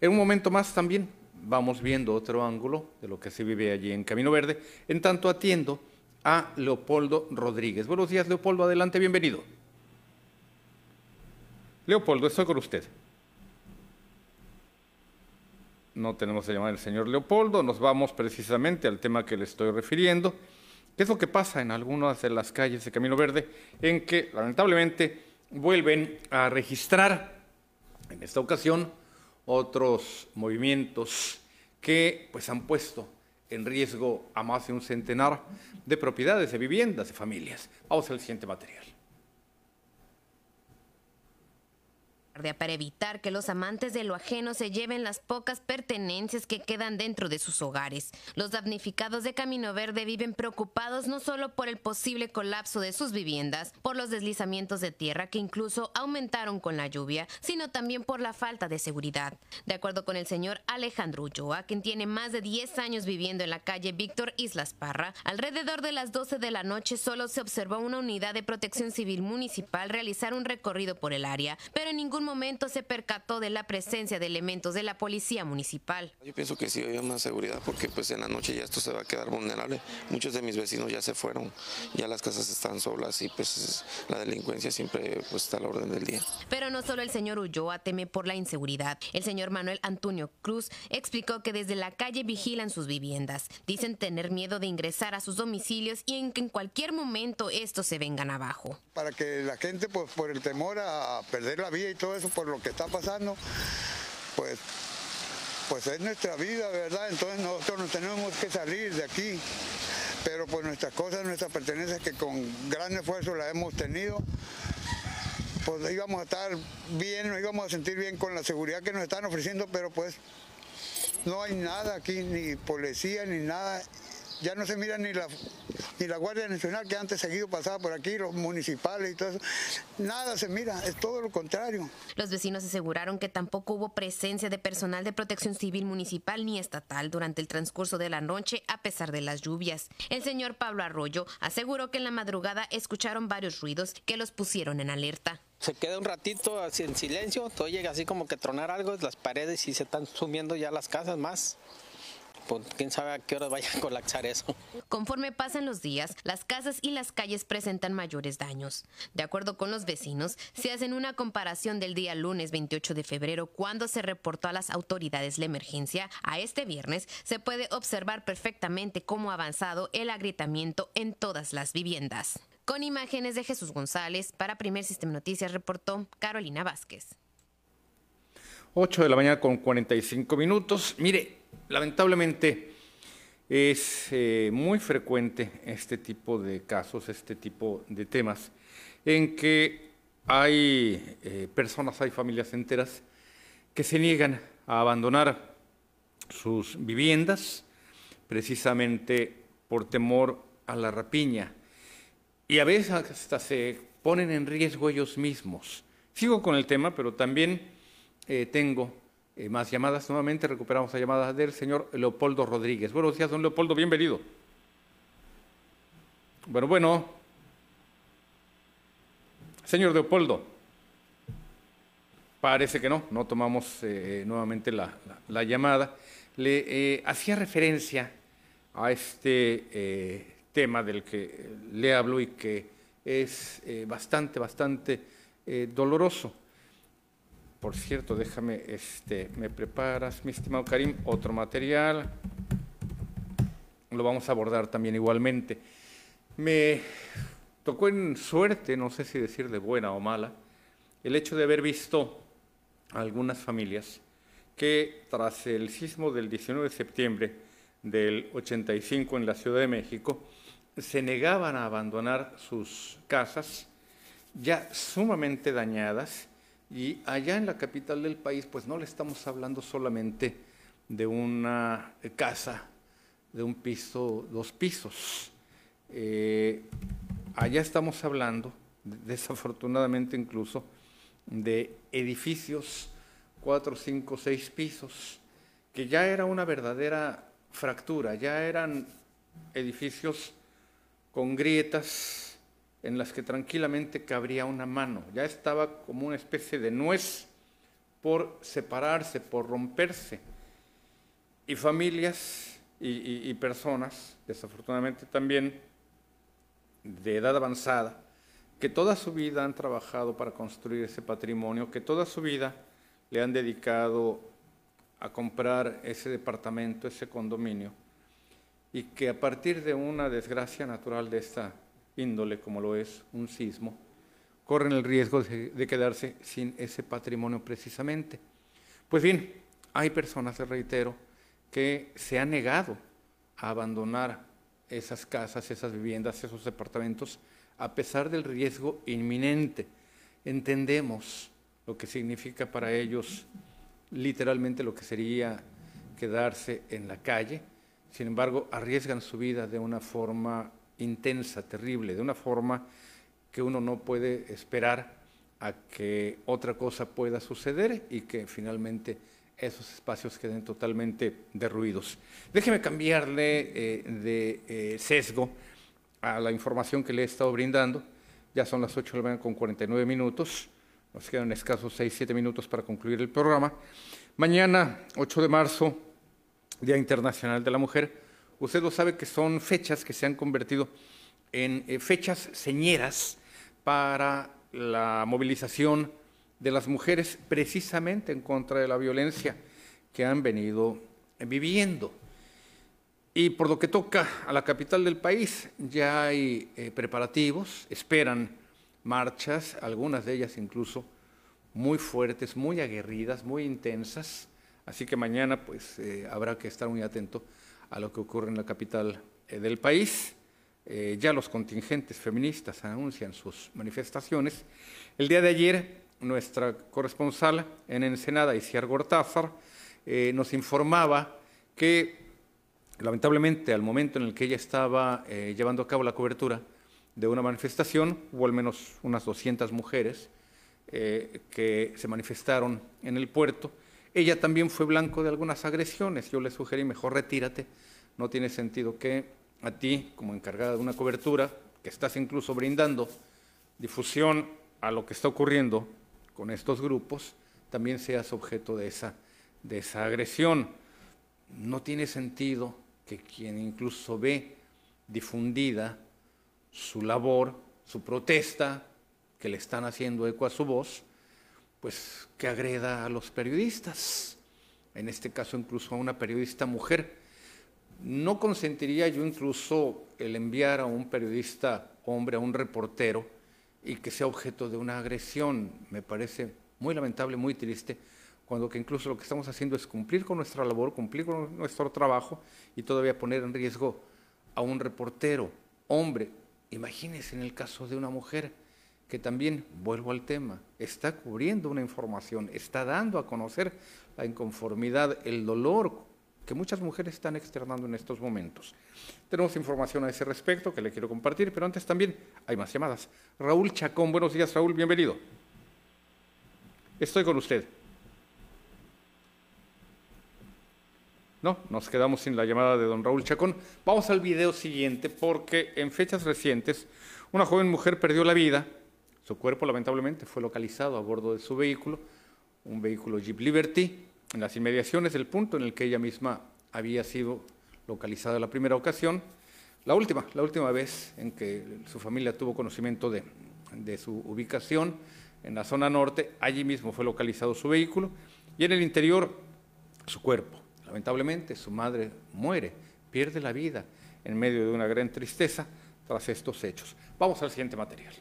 En un momento más también vamos viendo otro ángulo de lo que se vive allí en Camino Verde, en tanto atiendo a Leopoldo Rodríguez. Buenos días, Leopoldo, adelante, bienvenido. Leopoldo, estoy con usted. No tenemos la llamada del señor Leopoldo, nos vamos precisamente al tema que le estoy refiriendo. ¿Qué es lo que pasa en algunas de las calles de Camino Verde? En que lamentablemente vuelven a registrar, en esta ocasión, otros movimientos que pues han puesto en riesgo a más de un centenar de propiedades, de viviendas, de familias. Vamos al siguiente material. Para evitar que los amantes de lo ajeno se lleven las pocas pertenencias que quedan dentro de sus hogares. Los damnificados de Camino Verde viven preocupados no solo por el posible colapso de sus viviendas, por los deslizamientos de tierra que incluso aumentaron con la lluvia, sino también por la falta de seguridad. De acuerdo con el señor Alejandro Ulloa, quien tiene más de 10 años viviendo en la calle Víctor Islas Parra, alrededor de las 12 de la noche solo se observó una unidad de protección civil municipal realizar un recorrido por el área, pero en ningún momento se percató de la presencia de elementos de la policía municipal. Yo pienso que sí hay más seguridad porque pues en la noche ya esto se va a quedar vulnerable. Muchos de mis vecinos ya se fueron, ya las casas están solas y pues la delincuencia siempre pues está a la orden del día. Pero no solo el señor Ulloa teme por la inseguridad. El señor Manuel Antonio Cruz explicó que desde la calle vigilan sus viviendas. Dicen tener miedo de ingresar a sus domicilios y en que en cualquier momento estos se vengan abajo. Para que la gente pues por el temor a perder la vida y todo por lo que está pasando, pues, pues es nuestra vida, ¿verdad? Entonces nosotros nos tenemos que salir de aquí. Pero pues nuestras cosas, nuestras pertenencias que con gran esfuerzo las hemos tenido, pues íbamos a estar bien, nos íbamos a sentir bien con la seguridad que nos están ofreciendo, pero pues no hay nada aquí, ni policía, ni nada ya no se mira ni la, ni la Guardia Nacional que antes seguido pasaba por aquí, los municipales y todo eso. Nada se mira, es todo lo contrario. Los vecinos aseguraron que tampoco hubo presencia de personal de protección civil municipal ni estatal durante el transcurso de la noche a pesar de las lluvias. El señor Pablo Arroyo aseguró que en la madrugada escucharon varios ruidos que los pusieron en alerta. Se queda un ratito así en silencio, todo llega así como que tronar algo, las paredes y se están sumiendo ya las casas más pues quién sabe a qué hora vaya a colapsar eso. Conforme pasan los días, las casas y las calles presentan mayores daños. De acuerdo con los vecinos, se hacen una comparación del día lunes 28 de febrero, cuando se reportó a las autoridades la emergencia, a este viernes, se puede observar perfectamente cómo ha avanzado el agrietamiento en todas las viviendas. Con imágenes de Jesús González, para Primer Sistema Noticias reportó Carolina Vázquez. 8 de la mañana con 45 minutos. Mire, Lamentablemente es eh, muy frecuente este tipo de casos, este tipo de temas, en que hay eh, personas, hay familias enteras que se niegan a abandonar sus viviendas precisamente por temor a la rapiña y a veces hasta se ponen en riesgo ellos mismos. Sigo con el tema, pero también eh, tengo eh, más llamadas. Nuevamente recuperamos la llamada del señor Leopoldo Rodríguez. Buenos días, don Leopoldo, bienvenido. Bueno, bueno. Señor Leopoldo, parece que no, no tomamos eh, nuevamente la, llamada. Le eh, hacía referencia a este tema del que le hablo y que es bastante, bastante doloroso. Por cierto, déjame, este, me preparas, mi estimado Karim, otro material. Lo vamos a abordar también igualmente. Me tocó en suerte, no sé si decir de buena o mala, el hecho de haber visto a algunas familias que tras el sismo del 19 de septiembre del 85 en la Ciudad de México, se negaban a abandonar sus casas ya sumamente dañadas y allá en la capital del país, pues no le estamos hablando solamente de una casa, de un piso, dos pisos. Eh, allá estamos hablando, desafortunadamente incluso, de edificios, cuatro, cinco, seis pisos, que ya era una verdadera fractura, ya eran edificios con grietas, en las que tranquilamente cabría una mano. Ya estaba como una especie de nuez por separarse, por romperse. Y familias y, personas, desafortunadamente también de edad avanzada, que toda su vida han trabajado para construir ese patrimonio, que toda su vida le han dedicado a comprar ese departamento, ese condominio, y que a partir de una desgracia natural de esta índole, como lo es un sismo, corren el riesgo de, quedarse sin ese patrimonio precisamente. Pues bien, hay personas, reitero, que se han negado a abandonar esas casas, esas viviendas, esos departamentos, a pesar del riesgo inminente. Entendemos lo que significa para ellos literalmente lo que sería quedarse en la calle, sin embargo, arriesgan su vida de una forma intensa, terrible, de una forma que uno no puede esperar a que otra cosa pueda suceder y que finalmente esos espacios queden totalmente derruidos. Déjeme cambiarle eh, de eh, sesgo a la información que le he estado brindando. Ya son las 8 de la mañana con 49 minutos. Nos quedan escasos 6-7 minutos para concluir el programa. Mañana, 8 de marzo, Día Internacional de la Mujer. Usted lo sabe que son fechas que se han convertido en eh, fechas señeras para la movilización de las mujeres precisamente en contra de la violencia que han venido viviendo. Y por lo que toca a la capital del país, ya hay eh, preparativos, esperan marchas, algunas de ellas incluso muy fuertes, muy aguerridas, muy intensas. Así que mañana pues eh, habrá que estar muy atento a lo que ocurre en la capital eh, del país. ya los contingentes feministas anuncian sus manifestaciones. El día de ayer nuestra corresponsal en Ensenada, Isiar Gortázar, eh, nos informaba que lamentablemente al momento en el que ella estaba eh, llevando a cabo la cobertura de una manifestación, hubo al menos unas 200 mujeres eh, que se manifestaron en el puerto. Ella también fue blanco de algunas agresiones. Yo le sugerí, mejor retírate. No tiene sentido que a ti, como encargada de una cobertura, que estás incluso brindando difusión a lo que está ocurriendo con estos grupos, también seas objeto de esa, de esa agresión. No tiene sentido que quien incluso ve difundida su labor, su protesta, que le están haciendo eco a su voz, pues que agreda a los periodistas, en este caso incluso a una periodista mujer. No consentiría yo incluso el enviar a un periodista hombre, a un reportero, y que sea objeto de una agresión. Me parece muy lamentable, muy triste, cuando que incluso lo que estamos haciendo es cumplir con nuestra labor, cumplir con nuestro trabajo y todavía poner en riesgo a un reportero, hombre. Imagínense en el caso de una mujer que también, vuelvo al tema, está cubriendo una información, está dando a conocer la inconformidad, el dolor que muchas mujeres están externando en estos momentos. Tenemos información a ese respecto que le quiero compartir, pero antes también hay más llamadas. Raúl Chacón, buenos días Raúl, bienvenido. Estoy con usted. No, nos quedamos sin la llamada de don Raúl Chacón. Vamos al video siguiente porque en fechas recientes una joven mujer perdió la vida. Su cuerpo lamentablemente fue localizado a bordo de su vehículo, un vehículo Jeep Liberty, en las inmediaciones del punto en el que ella misma había sido localizada la primera ocasión, la última, la última vez en que su familia tuvo conocimiento de, de su ubicación en la zona norte, allí mismo fue localizado su vehículo y en el interior su cuerpo. Lamentablemente su madre muere, pierde la vida en medio de una gran tristeza tras estos hechos. Vamos al siguiente material.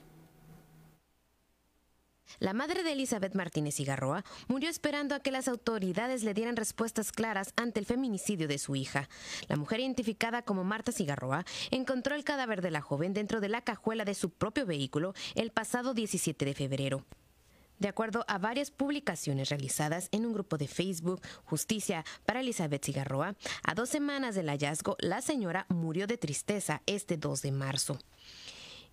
La madre de Elizabeth Martínez Igarroa murió esperando a que las autoridades le dieran respuestas claras ante el feminicidio de su hija. La mujer identificada como Marta Cigarroa encontró el cadáver de la joven dentro de la cajuela de su propio vehículo el pasado 17 de febrero. De acuerdo a varias publicaciones realizadas en un grupo de Facebook, Justicia para Elizabeth Cigarroa, a dos semanas del hallazgo, la señora murió de tristeza este 2 de marzo.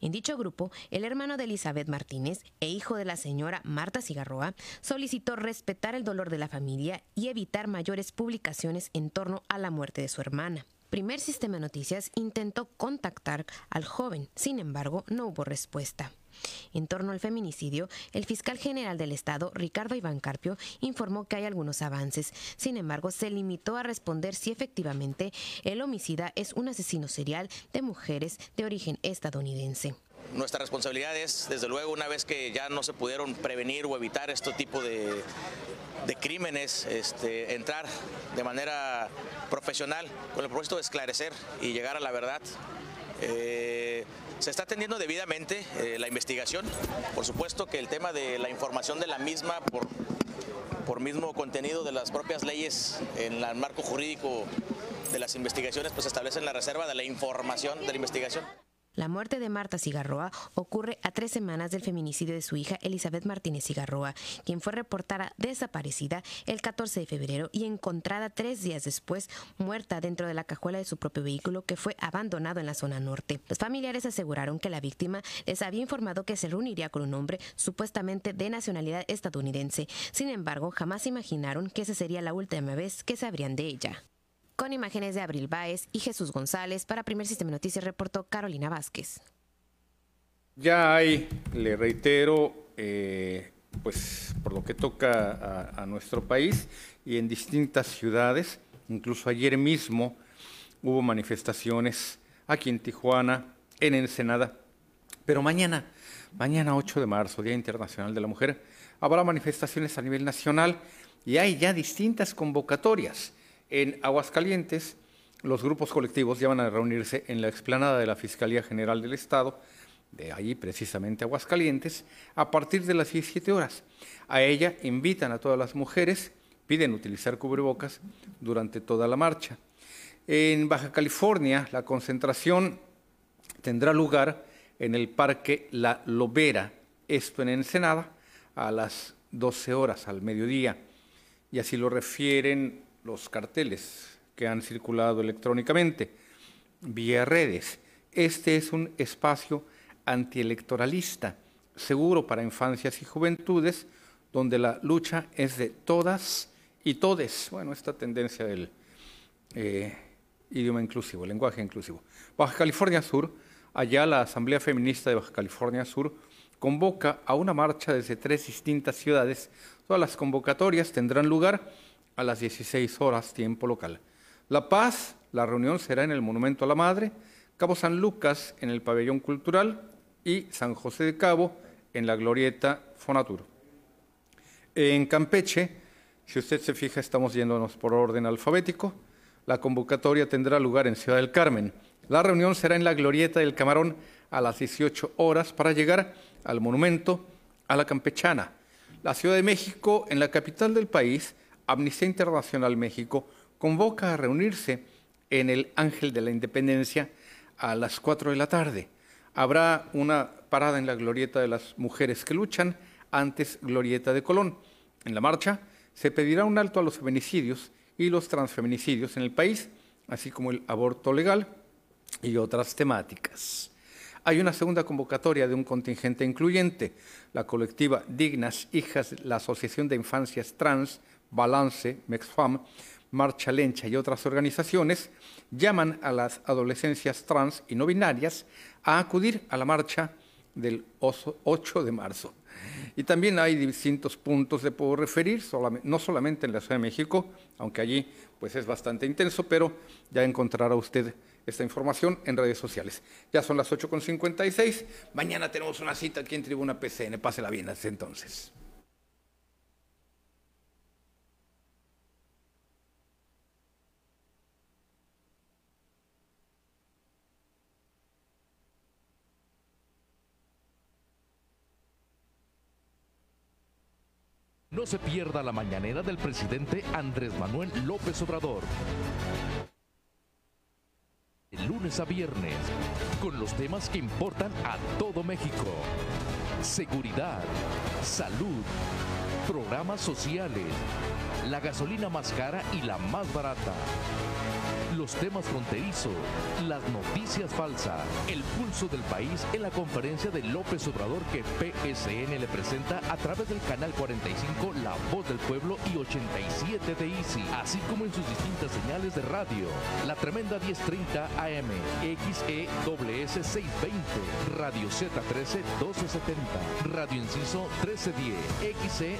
En dicho grupo, el hermano de Elizabeth Martínez e hijo de la señora Marta Cigarroa solicitó respetar el dolor de la familia y evitar mayores publicaciones en torno a la muerte de su hermana. Primer Sistema Noticias intentó contactar al joven, sin embargo, no hubo respuesta. En torno al feminicidio, el fiscal general del Estado, Ricardo Iván Carpio, informó que hay algunos avances. Sin embargo, se limitó a responder si efectivamente el homicida es un asesino serial de mujeres de origen estadounidense. Nuestra responsabilidad es, desde luego, una vez que ya no se pudieron prevenir o evitar este tipo de, crímenes, este, entrar de manera profesional con el propósito de esclarecer y llegar a la verdad. Eh, se está atendiendo debidamente eh, la investigación. Por supuesto que el tema de la información de la misma, por, por mismo contenido de las propias leyes en el marco jurídico de las investigaciones, pues establecen la reserva de la información de la investigación. La muerte de Marta Cigarroa ocurre a tres semanas del feminicidio de su hija Elizabeth Martínez Cigarroa, quien fue reportada desaparecida el 14 de febrero y encontrada tres días después muerta dentro de la cajuela de su propio vehículo que fue abandonado en la zona norte. Los familiares aseguraron que la víctima les había informado que se reuniría con un hombre supuestamente de nacionalidad estadounidense. Sin embargo, jamás imaginaron que esa sería la última vez que sabrían de ella. Con imágenes de Abril Báez y Jesús González, para Primer Sistema de Noticias reportó Carolina Vázquez. Ya hay, le reitero, eh, pues por lo que toca a, a, nuestro país y en distintas ciudades, incluso ayer mismo hubo manifestaciones aquí en Tijuana, en Ensenada, pero mañana, mañana 8 de marzo, Día Internacional de la Mujer, habrá manifestaciones a nivel nacional y hay ya distintas convocatorias. En Aguascalientes, los grupos colectivos ya van a reunirse en la explanada de la Fiscalía General del Estado, de ahí precisamente Aguascalientes, a partir de las 17 horas. A ella invitan a todas las mujeres, piden utilizar cubrebocas durante toda la marcha. En Baja California, la concentración tendrá lugar en el Parque La Lobera, esto en Ensenada, a las 12 horas, al mediodía. Y así lo refieren los carteles que han circulado electrónicamente vía redes. Este es un espacio antielectoralista, seguro para infancias y juventudes, donde la lucha es de todas y todes. Bueno, esta tendencia del eh, idioma inclusivo, lenguaje inclusivo. Baja California Sur, allá la Asamblea Feminista de Baja California Sur convoca a una marcha desde tres distintas ciudades. Todas las convocatorias tendrán lugar a las 16 horas tiempo local. La Paz, la reunión será en el Monumento a la Madre, Cabo San Lucas en el Pabellón Cultural y San José de Cabo en la Glorieta Fonatur. En Campeche, si usted se fija, estamos yéndonos por orden alfabético. La convocatoria tendrá lugar en Ciudad del Carmen. La reunión será en la Glorieta del Camarón a las 18 horas para llegar al monumento a la Campechana. La Ciudad de México, en la capital del país, Amnistía Internacional México convoca a reunirse en el Ángel de la Independencia a las 4 de la tarde. Habrá una parada en la Glorieta de las Mujeres que Luchan, antes Glorieta de Colón. En la marcha se pedirá un alto a los feminicidios y los transfeminicidios en el país, así como el aborto legal y otras temáticas. Hay una segunda convocatoria de un contingente incluyente, la colectiva Dignas Hijas, la Asociación de Infancias Trans, Balance, Mexfam, Marcha Lencha y otras organizaciones llaman a las adolescencias trans y no binarias a acudir a la marcha del 8 de marzo. Y también hay distintos puntos de puedo referir, no solamente en la Ciudad de México, aunque allí pues es bastante intenso, pero ya encontrará usted esta información en redes sociales. Ya son las 8.56, mañana tenemos una cita aquí en Tribuna PCN, pásela bien hasta entonces. No se pierda la mañanera del presidente Andrés Manuel López Obrador. De lunes a viernes, con los temas que importan a todo México. Seguridad, salud, programas sociales, la gasolina más cara y la más barata los temas fronterizos, las noticias falsas, el pulso del país en la conferencia de López Obrador que PSN le presenta a través del canal 45 La Voz del Pueblo y 87 de Easy, así como en sus distintas señales de radio. La tremenda 1030 AM, XEWS 620, Radio Z13 1270, Radio Inciso 1310, XE